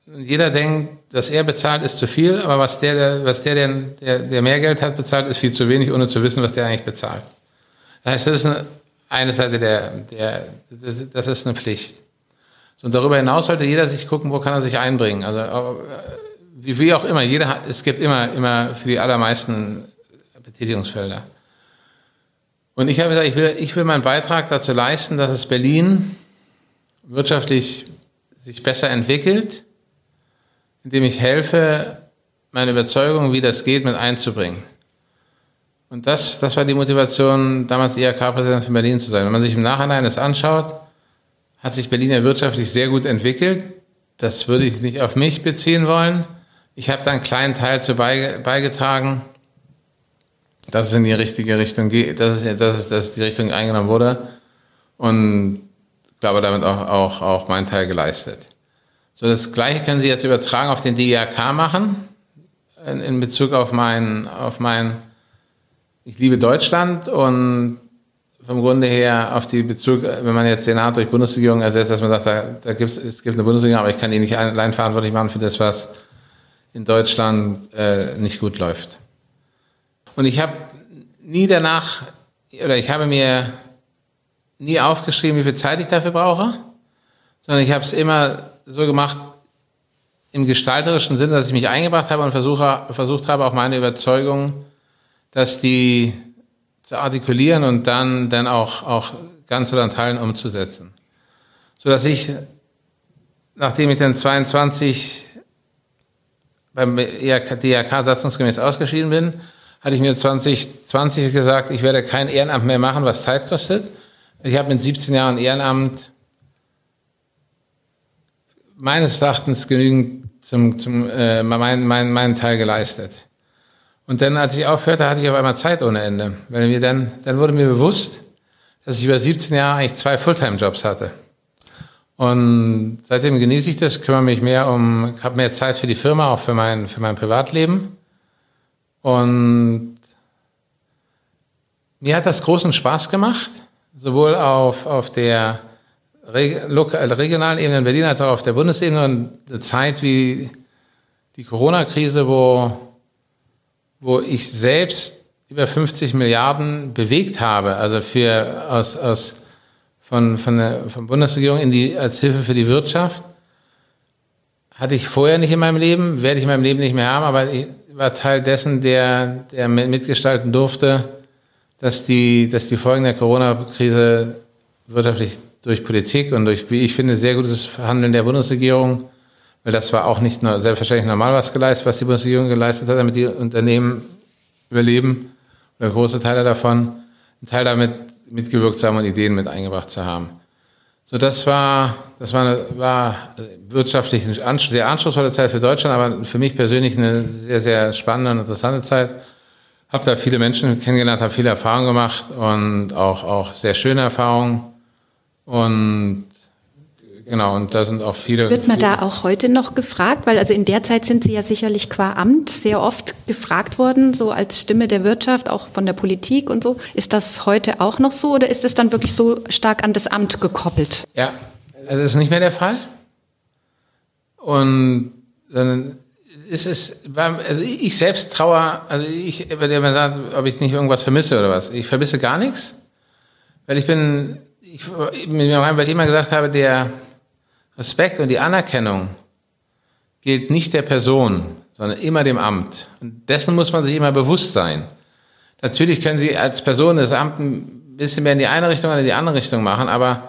Jeder denkt, was er bezahlt, ist zu viel, aber was der, was der, der, der mehr Geld hat, bezahlt, ist viel zu wenig, ohne zu wissen, was der eigentlich bezahlt. Das heißt, das ist eine, eine Seite der, der das, das ist eine Pflicht. So, und darüber hinaus sollte jeder sich gucken, wo kann er sich einbringen. Also äh, wie, wie auch immer, jeder hat, es gibt immer, immer für die allermeisten Betätigungsfelder. Und ich habe gesagt, ich will, ich will meinen Beitrag dazu leisten, dass es Berlin wirtschaftlich sich besser entwickelt, indem ich helfe, meine Überzeugung, wie das geht, mit einzubringen. Und das, das war die Motivation, damals IHK-Präsident von Berlin zu sein. Wenn man sich im Nachhinein das anschaut, hat sich Berlin ja wirtschaftlich sehr gut entwickelt. Das würde ich nicht auf mich beziehen wollen. Ich habe da einen kleinen Teil zu beigetragen, dass es in die richtige Richtung geht, dass es, dass es dass die Richtung eingenommen wurde und glaube damit auch, auch, auch meinen Teil geleistet. So, das Gleiche können Sie jetzt übertragen auf den DIHK machen, in, in Bezug auf mein, auf mein, ich liebe Deutschland und vom Grunde her auf die Bezug, wenn man jetzt Senat durch Bundesregierung ersetzt, dass man sagt, da, da gibt's, es gibt eine Bundesregierung, aber ich kann die nicht allein verantwortlich machen für das, was in Deutschland äh, nicht gut läuft. Und ich habe nie danach, oder ich habe mir nie aufgeschrieben, wie viel Zeit ich dafür brauche, sondern ich habe es immer so gemacht, im gestalterischen Sinne, dass ich mich eingebracht habe und versuche, versucht habe, auch meine Überzeugung, dass die zu artikulieren und dann, dann auch, auch ganz oder in Teilen umzusetzen. So dass ich, nachdem ich dann 22 beim DRK satzungsgemäß ausgeschieden bin, hatte ich mir 2020 gesagt, ich werde kein Ehrenamt mehr machen, was Zeit kostet. Ich habe mit 17 Jahren Ehrenamt meines Erachtens genügend zum, zum äh, meinen mein, mein Teil geleistet. Und dann, als ich aufhörte, hatte ich auf einmal Zeit ohne Ende. Weil mir dann, dann wurde mir bewusst, dass ich über 17 Jahre eigentlich zwei Fulltime-Jobs hatte. Und seitdem genieße ich das, kümmere mich mehr um, habe mehr Zeit für die Firma, auch für mein, für mein Privatleben. Und mir hat das großen Spaß gemacht, sowohl auf, auf der regionalen Ebene in Berlin als auch auf der Bundesebene. Und eine Zeit wie die Corona-Krise, wo wo ich selbst über 50 Milliarden bewegt habe, also für aus, aus von, von der von Bundesregierung in die als Hilfe für die Wirtschaft, hatte ich vorher nicht in meinem Leben, werde ich in meinem Leben nicht mehr haben, aber ich war Teil dessen, der, der mitgestalten durfte, dass die, dass die Folgen der Corona-Krise wirtschaftlich durch Politik und durch, wie ich finde, sehr gutes Verhandeln der Bundesregierung weil das war auch nicht nur selbstverständlich normal was geleistet, was die Bundesregierung geleistet hat, damit die Unternehmen überleben oder große Teile davon, einen Teil damit mitgewirkt zu haben und Ideen mit eingebracht zu haben. So, das war, das war, eine, war wirtschaftlich eine sehr anspruchsvolle Zeit für Deutschland, aber für mich persönlich eine sehr, sehr spannende und interessante Zeit. Habe da viele Menschen kennengelernt, habe viele Erfahrungen gemacht und auch, auch sehr schöne Erfahrungen. Und Genau, und da sind auch viele. Wird man da auch heute noch gefragt? Weil also in der Zeit sind Sie ja sicherlich qua Amt sehr oft gefragt worden, so als Stimme der Wirtschaft, auch von der Politik und so. Ist das heute auch noch so oder ist es dann wirklich so stark an das Amt gekoppelt? Ja, also das ist nicht mehr der Fall. Und dann ist es, also ich selbst traue, also ich würde mal sagen, ob ich nicht irgendwas vermisse oder was. Ich vermisse gar nichts, weil ich bin, ich, weil ich immer gesagt habe, der, Respekt und die Anerkennung gilt nicht der Person, sondern immer dem Amt. Und dessen muss man sich immer bewusst sein. Natürlich können Sie als Person das Amt ein bisschen mehr in die eine Richtung oder in die andere Richtung machen, aber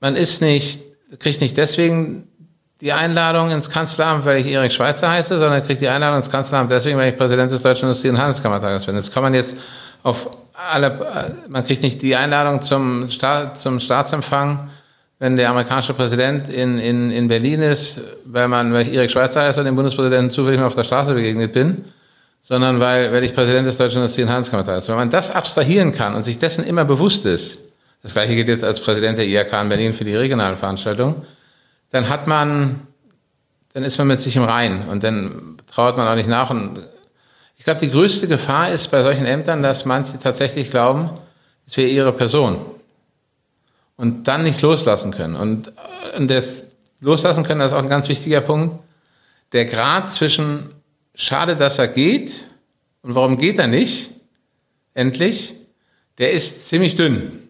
man ist nicht, kriegt nicht deswegen die Einladung ins Kanzleramt, weil ich Erik Schweizer heiße, sondern kriegt die Einladung ins Kanzleramt deswegen, weil ich Präsident des Deutschen Industrie- und Handelskammertages bin. Das kann man jetzt auf alle, man kriegt nicht die Einladung zum, Staat, zum Staatsempfang, wenn der amerikanische Präsident in, in, in Berlin ist, weil man, weil ich Erik Schweizer heiße und dem Bundespräsidenten zufällig mal auf der Straße begegnet bin, sondern weil, weil ich Präsident des Deutschen Industrie- und Handelskammertags bin. Wenn man das abstrahieren kann und sich dessen immer bewusst ist, das gleiche gilt jetzt als Präsident der IHK in Berlin für die regionalen Veranstaltungen, dann hat man, dann ist man mit sich im Rein und dann traut man auch nicht nach. Und ich glaube, die größte Gefahr ist bei solchen Ämtern, dass manche tatsächlich glauben, es wäre ihre Person und dann nicht loslassen können. Und, äh, und das Loslassen können, das ist auch ein ganz wichtiger Punkt. Der Grad zwischen schade, dass er geht und warum geht er nicht, endlich, der ist ziemlich dünn.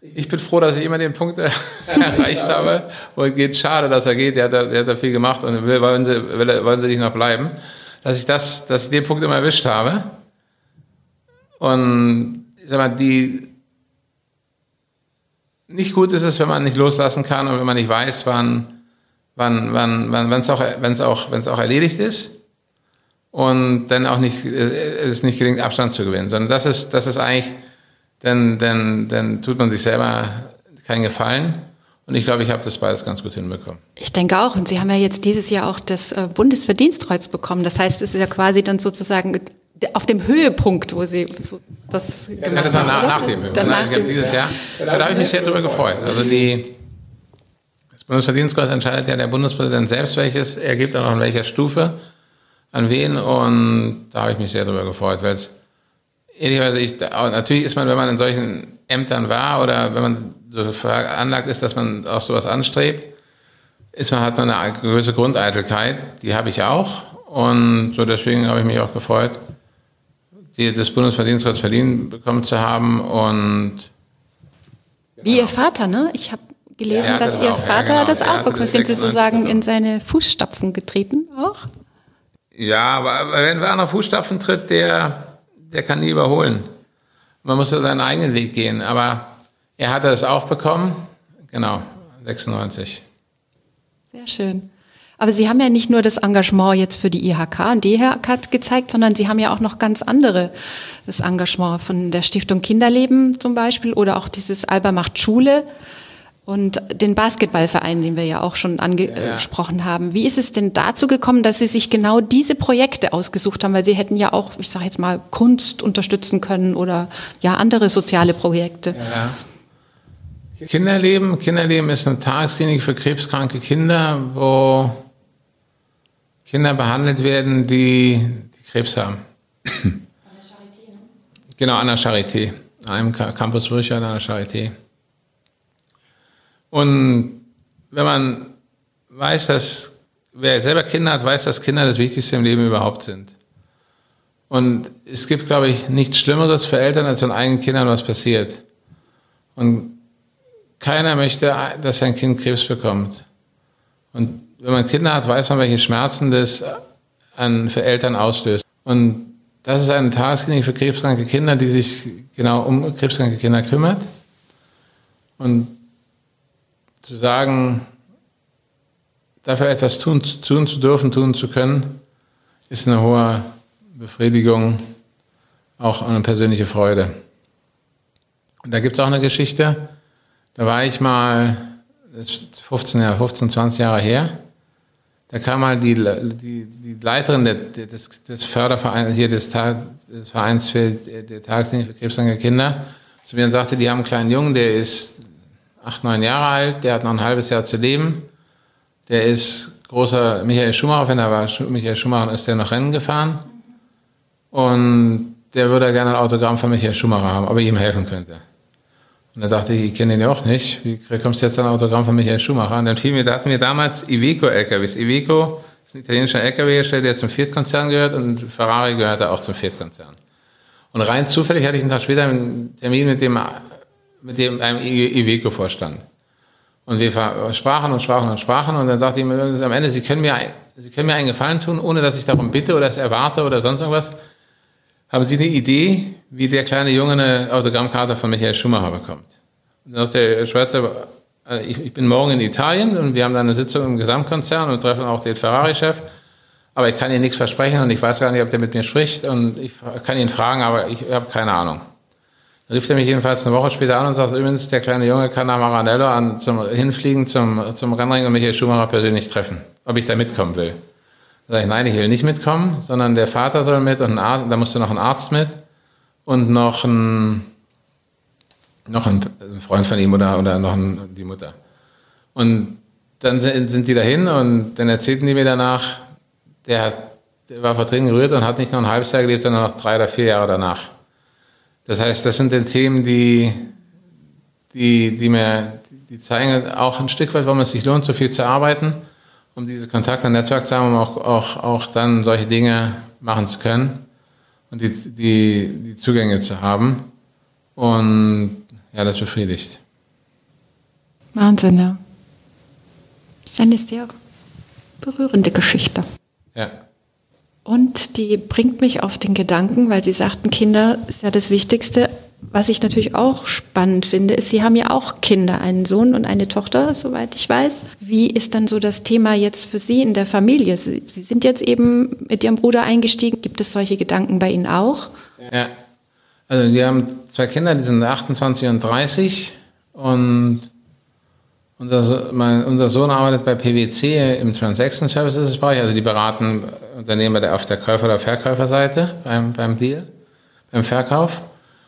Ich bin froh, dass ich immer den Punkt erreicht habe, wo es geht, schade, dass er geht, der hat, der hat da viel gemacht und will, wollen, sie, will, wollen sie nicht noch bleiben. Dass ich das, dass ich den Punkt immer erwischt habe. Und ich sag mal, die, nicht gut ist es, wenn man nicht loslassen kann und wenn man nicht weiß, wann wann wann wann wenn es auch wenn es auch wenn es auch erledigt ist und dann auch nicht äh, es nicht gelingt Abstand zu gewinnen, sondern das ist das ist eigentlich dann dann dann tut man sich selber keinen Gefallen Und ich glaube, ich habe das beides ganz gut hinbekommen. Ich denke auch. Und Sie haben ja jetzt dieses Jahr auch das äh, Bundesverdienstkreuz bekommen. Das heißt, es ist ja quasi dann sozusagen auf dem Höhepunkt, wo Sie so das gemacht ja, das war nach, nach dem Höhepunkt. Nach dem, dieses Jahr. Ja, da habe ich mich sehr darüber gefreut. Also die, das Bundesverdienstkreuz entscheidet ja der Bundespräsident selbst, welches er gibt, auch in welcher Stufe, an wen. Und da habe ich mich sehr darüber gefreut, weil es ehrlicherweise, ich, natürlich ist man, wenn man in solchen Ämtern war oder wenn man so veranlagt ist, dass man auch sowas anstrebt, ist man, hat man eine gewisse Grundeitelkeit, die habe ich auch. Und so deswegen habe ich mich auch gefreut, die, das Bundesverdienstkreuz verliehen bekommen zu haben. Und Wie Ihr Vater, ne? Ich habe gelesen, ja, dass das Ihr auch, Vater ja, genau. das auch bekommen. Sind Sie sozusagen in seine Fußstapfen getreten auch? Ja, aber wenn wer andere Fußstapfen tritt, der, der kann nie überholen. Man muss ja seinen eigenen Weg gehen. Aber er hatte es auch bekommen. Genau, 96. Sehr schön. Aber Sie haben ja nicht nur das Engagement jetzt für die IHK und DHK gezeigt, sondern Sie haben ja auch noch ganz andere das Engagement von der Stiftung Kinderleben zum Beispiel oder auch dieses Alba macht Schule und den Basketballverein, den wir ja auch schon angesprochen ja. haben. Wie ist es denn dazu gekommen, dass Sie sich genau diese Projekte ausgesucht haben? Weil Sie hätten ja auch, ich sage jetzt mal, Kunst unterstützen können oder ja andere soziale Projekte. Ja. Kinderleben. Kinderleben ist eine Tagesklinik für krebskranke Kinder, wo Kinder behandelt werden, die, die Krebs haben. An der Charité, ne? Genau, an der Charité. An einem Campus Brücher an der Charité. Und wenn man weiß, dass, wer selber Kinder hat, weiß, dass Kinder das Wichtigste im Leben überhaupt sind. Und es gibt, glaube ich, nichts Schlimmeres für Eltern, als wenn eigenen Kindern was passiert. Und keiner möchte, dass sein Kind Krebs bekommt. Und wenn man Kinder hat, weiß man, welche Schmerzen das an, für Eltern auslöst. Und das ist eine Tagesklinik für krebskranke Kinder, die sich genau um krebskranke Kinder kümmert. Und zu sagen, dafür etwas tun, tun zu dürfen, tun zu können, ist eine hohe Befriedigung, auch eine persönliche Freude. Und da gibt es auch eine Geschichte, da war ich mal, das ist 15, Jahre, 15 20 Jahre her, da kam mal die, die, die Leiterin des, des Fördervereins, hier des, des Vereins für der Tageslinie für krebskranke Kinder, zu mir und sagte, die haben einen kleinen Jungen, der ist acht, neun Jahre alt, der hat noch ein halbes Jahr zu leben, der ist großer Michael Schumacher, wenn er war Michael Schumacher, ist der noch Rennen gefahren. Und der würde gerne ein Autogramm von Michael Schumacher haben, ob er ihm helfen könnte. Und dann dachte ich, ich kenne ihn ja auch nicht. Wie kommst du jetzt an ein Autogramm von Michael Schumacher? Und dann fiel mir, da hatten wir damals Iveco-LKWs. Iveco ist ein italienischer LKW-Hersteller, der zum Fiat-Konzern gehört und Ferrari gehörte auch zum Fiat-Konzern. Und rein zufällig hatte ich einen Tag später einen Termin mit dem, mit dem einem Iveco-Vorstand. Und wir sprachen und sprachen und sprachen und dann sagte ich mir am Ende, Sie können mir, Sie können mir einen Gefallen tun, ohne dass ich darum bitte oder es erwarte oder sonst irgendwas. Haben Sie eine Idee, wie der kleine Junge eine Autogrammkarte von Michael Schumacher bekommt? Und dann sagt der Schweizer, äh, ich, ich, bin morgen in Italien und wir haben da eine Sitzung im Gesamtkonzern und treffen auch den Ferrari-Chef. Aber ich kann Ihnen nichts versprechen und ich weiß gar nicht, ob der mit mir spricht und ich kann ihn fragen, aber ich habe keine Ahnung. Dann rief er mich jedenfalls eine Woche später an und sagt, übrigens, der kleine Junge kann nach Maranello an, zum, hinfliegen zum, zum Rennring und Michael Schumacher persönlich treffen, ob ich da mitkommen will. Da sage ich, nein, ich will nicht mitkommen, sondern der Vater soll mit und Arzt, da musste noch ein Arzt mit und noch ein, noch ein Freund von ihm oder, oder noch ein, die Mutter. Und dann sind, sind die dahin und dann erzählten die mir danach, der, der war vertreten gerührt und hat nicht noch ein halbes Jahr gelebt, sondern noch drei oder vier Jahre danach. Das heißt, das sind dann Themen, die, die, die mir, die zeigen auch ein Stück weit, warum es sich lohnt, so viel zu arbeiten um diese Kontakte und Netzwerk zu haben, um auch, auch, auch dann solche Dinge machen zu können und die, die, die Zugänge zu haben. Und ja, das befriedigt. Wahnsinn, ja. Das ist eine sehr berührende Geschichte. Ja. Und die bringt mich auf den Gedanken, weil Sie sagten, Kinder ist ja das Wichtigste, was ich natürlich auch spannend finde, ist, Sie haben ja auch Kinder, einen Sohn und eine Tochter, soweit ich weiß. Wie ist dann so das Thema jetzt für Sie in der Familie? Sie, sind jetzt eben mit Ihrem Bruder eingestiegen. Gibt es solche Gedanken bei Ihnen auch? Ja, also wir haben zwei Kinder, die sind 28 und 30 und Unser, mein, unser Sohn arbeitet bei PwC im Transaction Services Bereich, also die beraten Unternehmer auf der Käufer- oder Verkäuferseite beim, beim Deal, beim Verkauf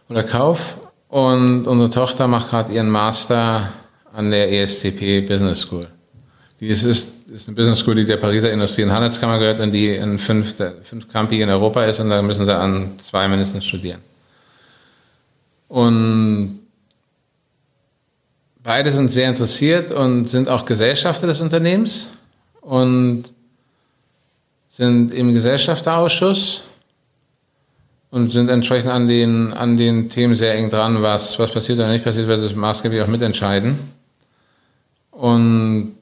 oder Kauf. Und unsere Tochter macht gerade ihren Master an der ESCP Business School. Die ist, ist, ist eine Business School, die der Pariser Industrie- und Handelskammer gehört und die in fünf, fünf Campi in Europa ist und da müssen sie an zwei mindestens studieren. Und beide sind sehr interessiert und sind auch Gesellschafter des Unternehmens und sind im Gesellschafterausschuss und sind entsprechend an den, an den Themen sehr eng dran, was, was passiert oder nicht passiert, wird das maßgeblich auch mitentscheiden. Und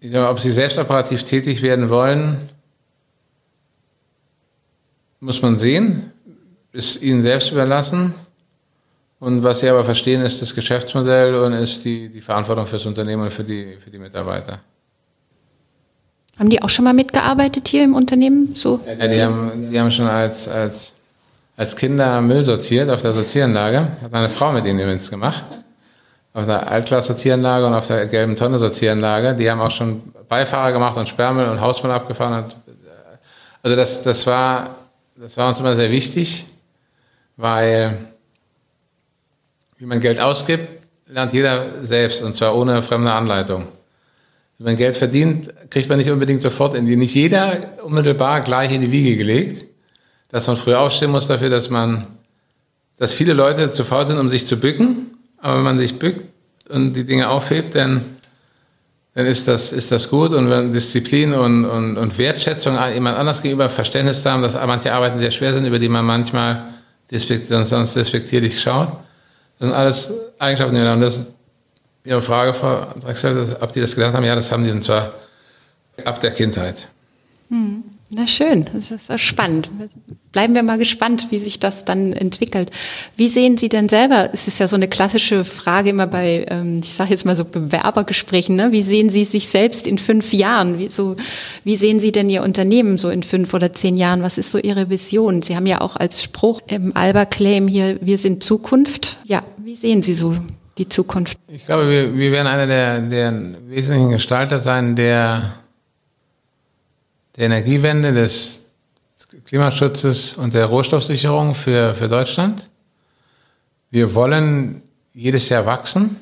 ich glaube, ob sie selbst operativ tätig werden wollen, muss man sehen, ist ihnen selbst überlassen. Und was sie aber verstehen, ist das Geschäftsmodell und ist die, die Verantwortung fürs Unternehmen und für die, für die Mitarbeiter. Haben die auch schon mal mitgearbeitet hier im Unternehmen? So? Ja, die, haben, die haben schon als, als, als Kinder Müll sortiert auf der Sortieranlage. Hat meine Frau mit ihnen übrigens gemacht. Auf der Altglas-Sortieranlage und auf der gelben Tonne-Sortieranlage. Die haben auch schon Beifahrer gemacht und Sperrmüll und Hausmüll abgefahren. Also das, das, war, das war uns immer sehr wichtig, weil wie man Geld ausgibt, lernt jeder selbst und zwar ohne fremde Anleitung. Wenn man Geld verdient, kriegt man nicht unbedingt sofort in die, nicht jeder unmittelbar gleich in die Wiege gelegt, dass man früh aufstehen muss dafür, dass man, dass viele Leute zu faul sind, um sich zu bücken, aber wenn man sich bückt und die Dinge aufhebt, dann, dann ist das, ist das gut. Und wenn Disziplin und, und, und Wertschätzung jemand anders gegenüber Verständnis haben, dass manche Arbeiten sehr schwer sind, über die man manchmal sonst despektierlich schaut, das sind alles Eigenschaften, die wir haben. Das, Ihre Frage, Frau Drechsel, ob die das gelernt haben, ja, das haben die und zwar ab der Kindheit. Hm. Na schön, das ist spannend. Bleiben wir mal gespannt, wie sich das dann entwickelt. Wie sehen Sie denn selber, es ist ja so eine klassische Frage immer bei, ähm, ich sage jetzt mal so Bewerbergesprächen, ne? wie sehen Sie sich selbst in fünf Jahren? Wie, so, wie sehen Sie denn Ihr Unternehmen so in fünf oder zehn Jahren? Was ist so Ihre Vision? Sie haben ja auch als Spruch im Alba-Claim hier, wir sind Zukunft. Ja, wie sehen Sie so die Zukunft? Ich glaube, wir, wir werden einer der, der wesentlichen Gestalter sein, der der Energiewende, des Klimaschutzes und der Rohstoffsicherung für, für Deutschland. Wir wollen jedes Jahr wachsen.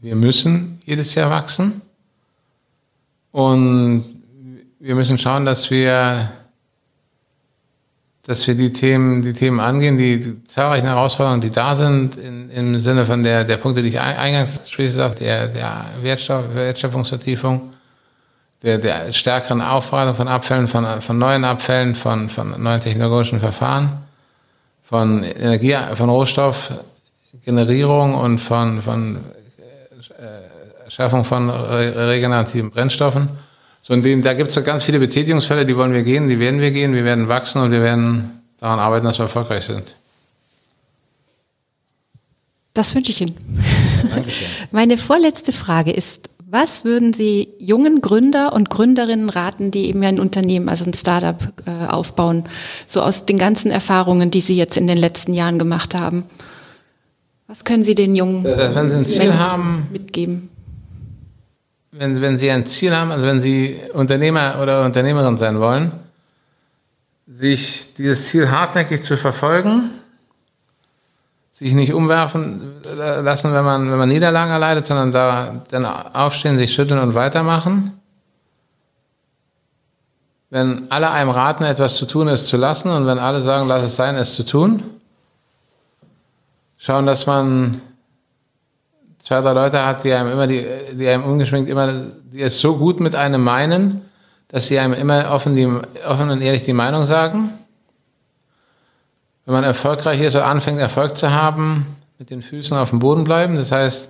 Wir müssen jedes Jahr wachsen. Und wir müssen schauen, dass wir, dass wir die Themen, die Themen angehen, die, die zahlreichen Herausforderungen, die da sind, in, im Sinne von der, der Punkte, die ich eingangs sagte, der, der Wertstoff, Wertschöpfungsvertiefung, der, der stärkeren Aufbereitung von Abfällen, von, von neuen Abfällen, von, von neuen technologischen Verfahren, von Energie, von Rohstoffgenerierung und von, von äh, Schaffung von regenerativen Brennstoffen. So in dem, da gibt es ganz viele Betätigungsfälle, die wollen wir gehen, die werden wir gehen, wir werden wachsen und wir werden daran arbeiten, dass wir erfolgreich sind. Das wünsche ich Ihnen. Dankeschön. Meine vorletzte Frage ist, was würden Sie jungen Gründer und Gründerinnen raten, die eben ein Unternehmen, also ein Startup äh, aufbauen, so aus den ganzen Erfahrungen, die Sie jetzt in den letzten Jahren gemacht haben? Was können Sie den jungen äh, wenn Sie ein Ziel haben, mitgeben? Wenn, wenn Sie ein Ziel haben, also wenn Sie Unternehmer oder Unternehmerin sein wollen, sich dieses Ziel hartnäckig zu verfolgen, sich nicht umwerfen lassen, wenn man, wenn man Niederlagen erleidet, sondern da dann aufstehen, sich schütteln und weitermachen. Wenn alle einem raten, etwas zu tun, es zu lassen, und wenn alle sagen, lass es sein, es zu tun, schauen, dass man zwei, drei Leute hat, die einem immer, die, die einem ungeschminkt immer, die es so gut mit einem meinen, dass sie einem immer offen, die, offen und ehrlich die Meinung sagen wenn man erfolgreich ist oder anfängt, Erfolg zu haben, mit den Füßen auf dem Boden bleiben. Das heißt,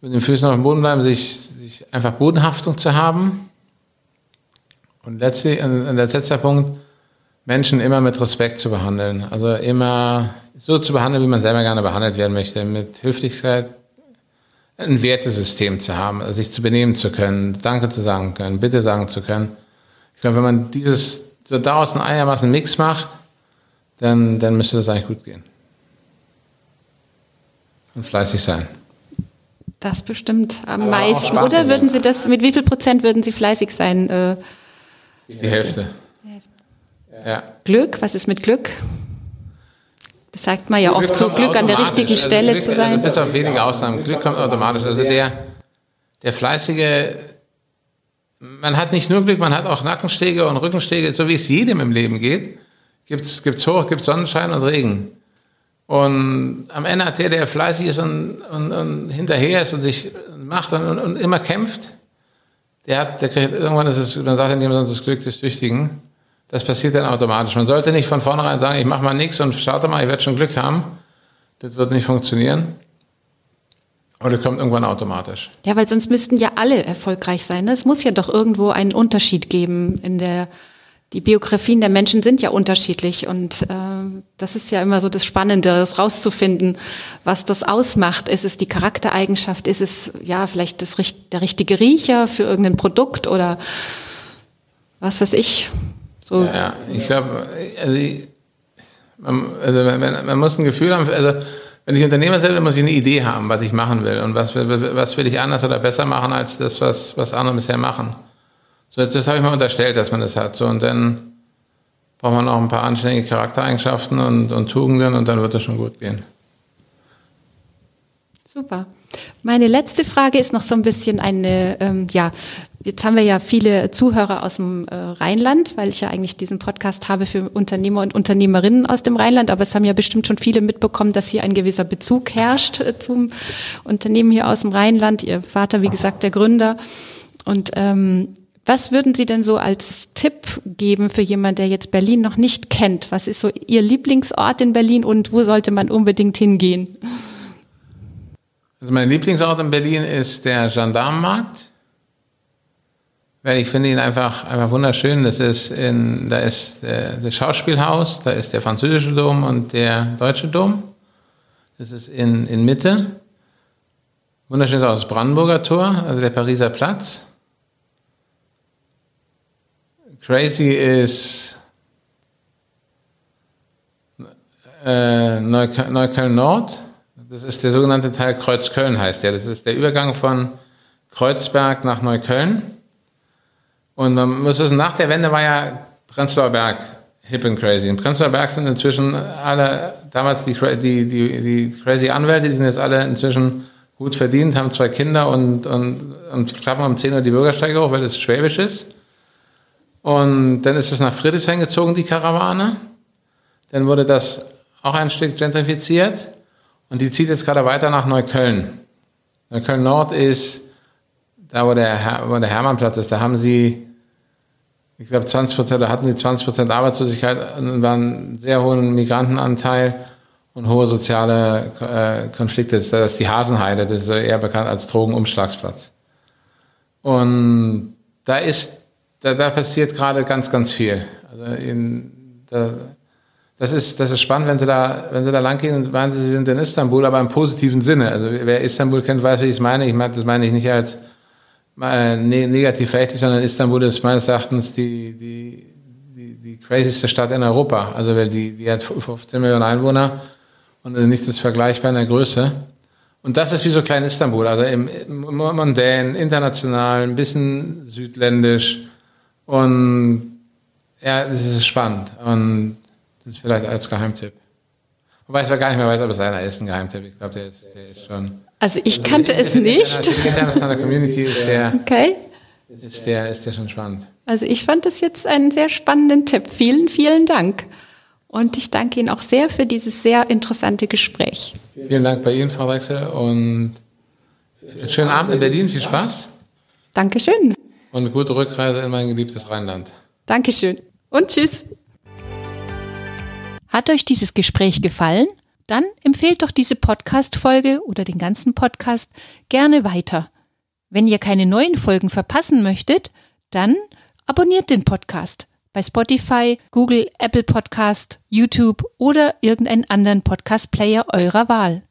mit den Füßen auf dem Boden bleiben, sich, sich einfach Bodenhaftung zu haben. Und letztlich, und der letzte Punkt, Menschen immer mit Respekt zu behandeln. Also immer so zu behandeln, wie man selber gerne behandelt werden möchte. Mit Höflichkeit ein Wertesystem zu haben, also sich zu benehmen zu können, Danke zu sagen können, Bitte sagen zu können. Ich glaube, wenn man dieses so daraus einen einigermaßen Mix macht, dann, dann müsste das eigentlich gut gehen. Und fleißig sein. Das bestimmt am meisten. Oder würden Sie das, mit wie viel Prozent würden Sie fleißig sein? Äh, die Hälfte. Ja. Glück, was ist mit Glück? Das sagt man ja Glück oft so, Glück an der richtigen also Stelle Glück, zu sein. Also bis auf wenige Ausnahmen. Glück kommt automatisch. Also der, der fleißige, man hat nicht nur Glück, man hat auch Nackenstege und Rückenstege, so wie es jedem im Leben geht. Gibt's, gibt's hoch, gibt's Sonnenschein und Regen. Und am Ende hat der, der fleißig ist und, und, und hinterher ist und sich macht und, und, immer kämpft, der hat, der kriegt, irgendwann ist es, man sagt ja nicht immer das Glück des Tüchtigen. Das passiert dann automatisch. Man sollte nicht von vornherein sagen, ich mache mal nichts und schaute mal, ich werde schon Glück haben. Das wird nicht funktionieren. Oder kommt irgendwann automatisch. Ja, weil sonst müssten ja alle erfolgreich sein. Ne? Es muss ja doch irgendwo einen Unterschied geben in der die Biografien der Menschen sind ja unterschiedlich und äh, das ist ja immer so das Spannende, das rauszufinden, was das ausmacht. Ist es die Charaktereigenschaft? Ist es ja vielleicht das, der richtige Riecher für irgendein Produkt oder was weiß ich? So. Ja, ich glaube, also, man, also man, man, muss ein Gefühl haben, also wenn ich Unternehmer bin, muss ich eine Idee haben, was ich machen will und was, was will ich anders oder besser machen als das, was, was andere bisher machen. So, das habe ich mal unterstellt, dass man das hat. So, und dann braucht man auch ein paar anständige Charaktereigenschaften und, und Tugenden und dann wird es schon gut gehen. Super. Meine letzte Frage ist noch so ein bisschen eine, ähm, ja, jetzt haben wir ja viele Zuhörer aus dem äh, Rheinland, weil ich ja eigentlich diesen Podcast habe für Unternehmer und Unternehmerinnen aus dem Rheinland, aber es haben ja bestimmt schon viele mitbekommen, dass hier ein gewisser Bezug herrscht äh, zum Unternehmen hier aus dem Rheinland. Ihr Vater, wie gesagt, der Gründer. Und ähm, was würden Sie denn so als Tipp geben für jemanden, der jetzt Berlin noch nicht kennt? Was ist so Ihr Lieblingsort in Berlin und wo sollte man unbedingt hingehen? Also mein Lieblingsort in Berlin ist der Gendarmenmarkt. Weil ich finde ihn einfach, einfach wunderschön. Das ist in, da ist der, das Schauspielhaus, da ist der französische Dom und der deutsche Dom. Das ist in, in Mitte. Wunderschön ist auch das Brandenburger Tor, also der Pariser Platz. Crazy ist äh, Neukölln Nord. Das ist der sogenannte Teil Kreuzköln heißt der. Das ist der Übergang von Kreuzberg nach Neukölln. Und man muss wissen, nach der Wende war ja Prenzlauer Berg hip and crazy. In Prenzlauer Berg sind inzwischen alle, damals die, die, die, die crazy Anwälte, die sind jetzt alle inzwischen gut verdient, haben zwei Kinder und, und, und klappen um 10 Uhr die Bürgersteige hoch, weil es schwäbisch ist. Und dann ist es nach Friedrichshain gezogen, die Karawane. Dann wurde das auch ein Stück gentrifiziert. Und die zieht jetzt gerade weiter nach Neukölln. Neukölln Nord ist da, wo der, wo der Hermannplatz ist. Da haben sie, ich glaube, 20 Prozent, da hatten sie 20 Prozent Arbeitslosigkeit und waren einen sehr hohen Migrantenanteil und hohe soziale äh, Konflikte. Das ist die Hasenheide, das ist eher bekannt als Drogenumschlagsplatz. Und da ist da, da passiert gerade ganz, ganz viel. Also in, da, das ist, das ist spannend, wenn Sie da, wenn Sie da lang gehen und meinen Sie, sind in Istanbul, aber im positiven Sinne. Also wer Istanbul kennt, weiß, wie ich es meine. Ich meine, das meine ich nicht als negativ verdächtig, sondern Istanbul ist meines Erachtens die, die, die, die crazyste Stadt in Europa. Also weil die, die hat 15 Millionen Einwohner und nicht das vergleichbar in der Größe. Und das ist wie so klein Istanbul, also im, im mondän, international, ein bisschen südländisch, und ja, das ist spannend. Und das ist vielleicht als Geheimtipp. Wobei ich gar nicht mehr weiß, ob es einer ist, ein Geheimtipp. Ich glaube, der ist, der ist schon. Also ich also kannte es nicht. Die internationale Community ist der, okay. ist, der, ist der schon spannend. Also ich fand das jetzt einen sehr spannenden Tipp. Vielen, vielen Dank. Und ich danke Ihnen auch sehr für dieses sehr interessante Gespräch. Vielen Dank bei Ihnen, Frau Wechsel. Und schönen Abend in Berlin. Viel Spaß. Dankeschön. Und eine gute Rückreise in mein geliebtes Rheinland. Dankeschön. Und tschüss. Hat euch dieses Gespräch gefallen? Dann empfehlt doch diese Podcast-Folge oder den ganzen Podcast gerne weiter. Wenn ihr keine neuen Folgen verpassen möchtet, dann abonniert den Podcast bei Spotify, Google, Apple Podcast, YouTube oder irgendeinen anderen Podcast-Player eurer Wahl.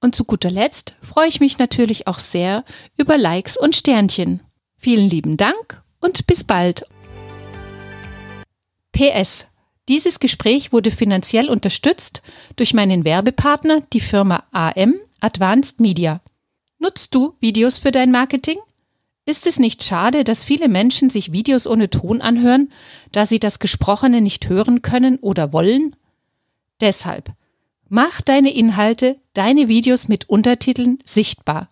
Und zu guter Letzt freue ich mich natürlich auch sehr über Likes und Sternchen. Vielen lieben Dank und bis bald. PS. Dieses Gespräch wurde finanziell unterstützt durch meinen Werbepartner, die Firma AM Advanced Media. Nutzt du Videos für dein Marketing? Ist es nicht schade, dass viele Menschen sich Videos ohne Ton anhören, da sie das Gesprochene nicht hören können oder wollen? Deshalb, mach deine Inhalte, deine Videos mit Untertiteln sichtbar.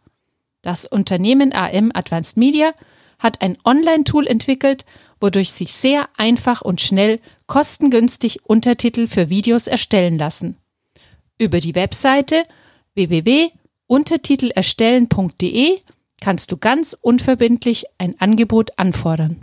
Das Unternehmen AM Advanced Media hat ein Online-Tool entwickelt, wodurch sich sehr einfach und schnell kostengünstig Untertitel für Videos erstellen lassen. Über die Webseite www.untertitelerstellen.de kannst du ganz unverbindlich ein Angebot anfordern.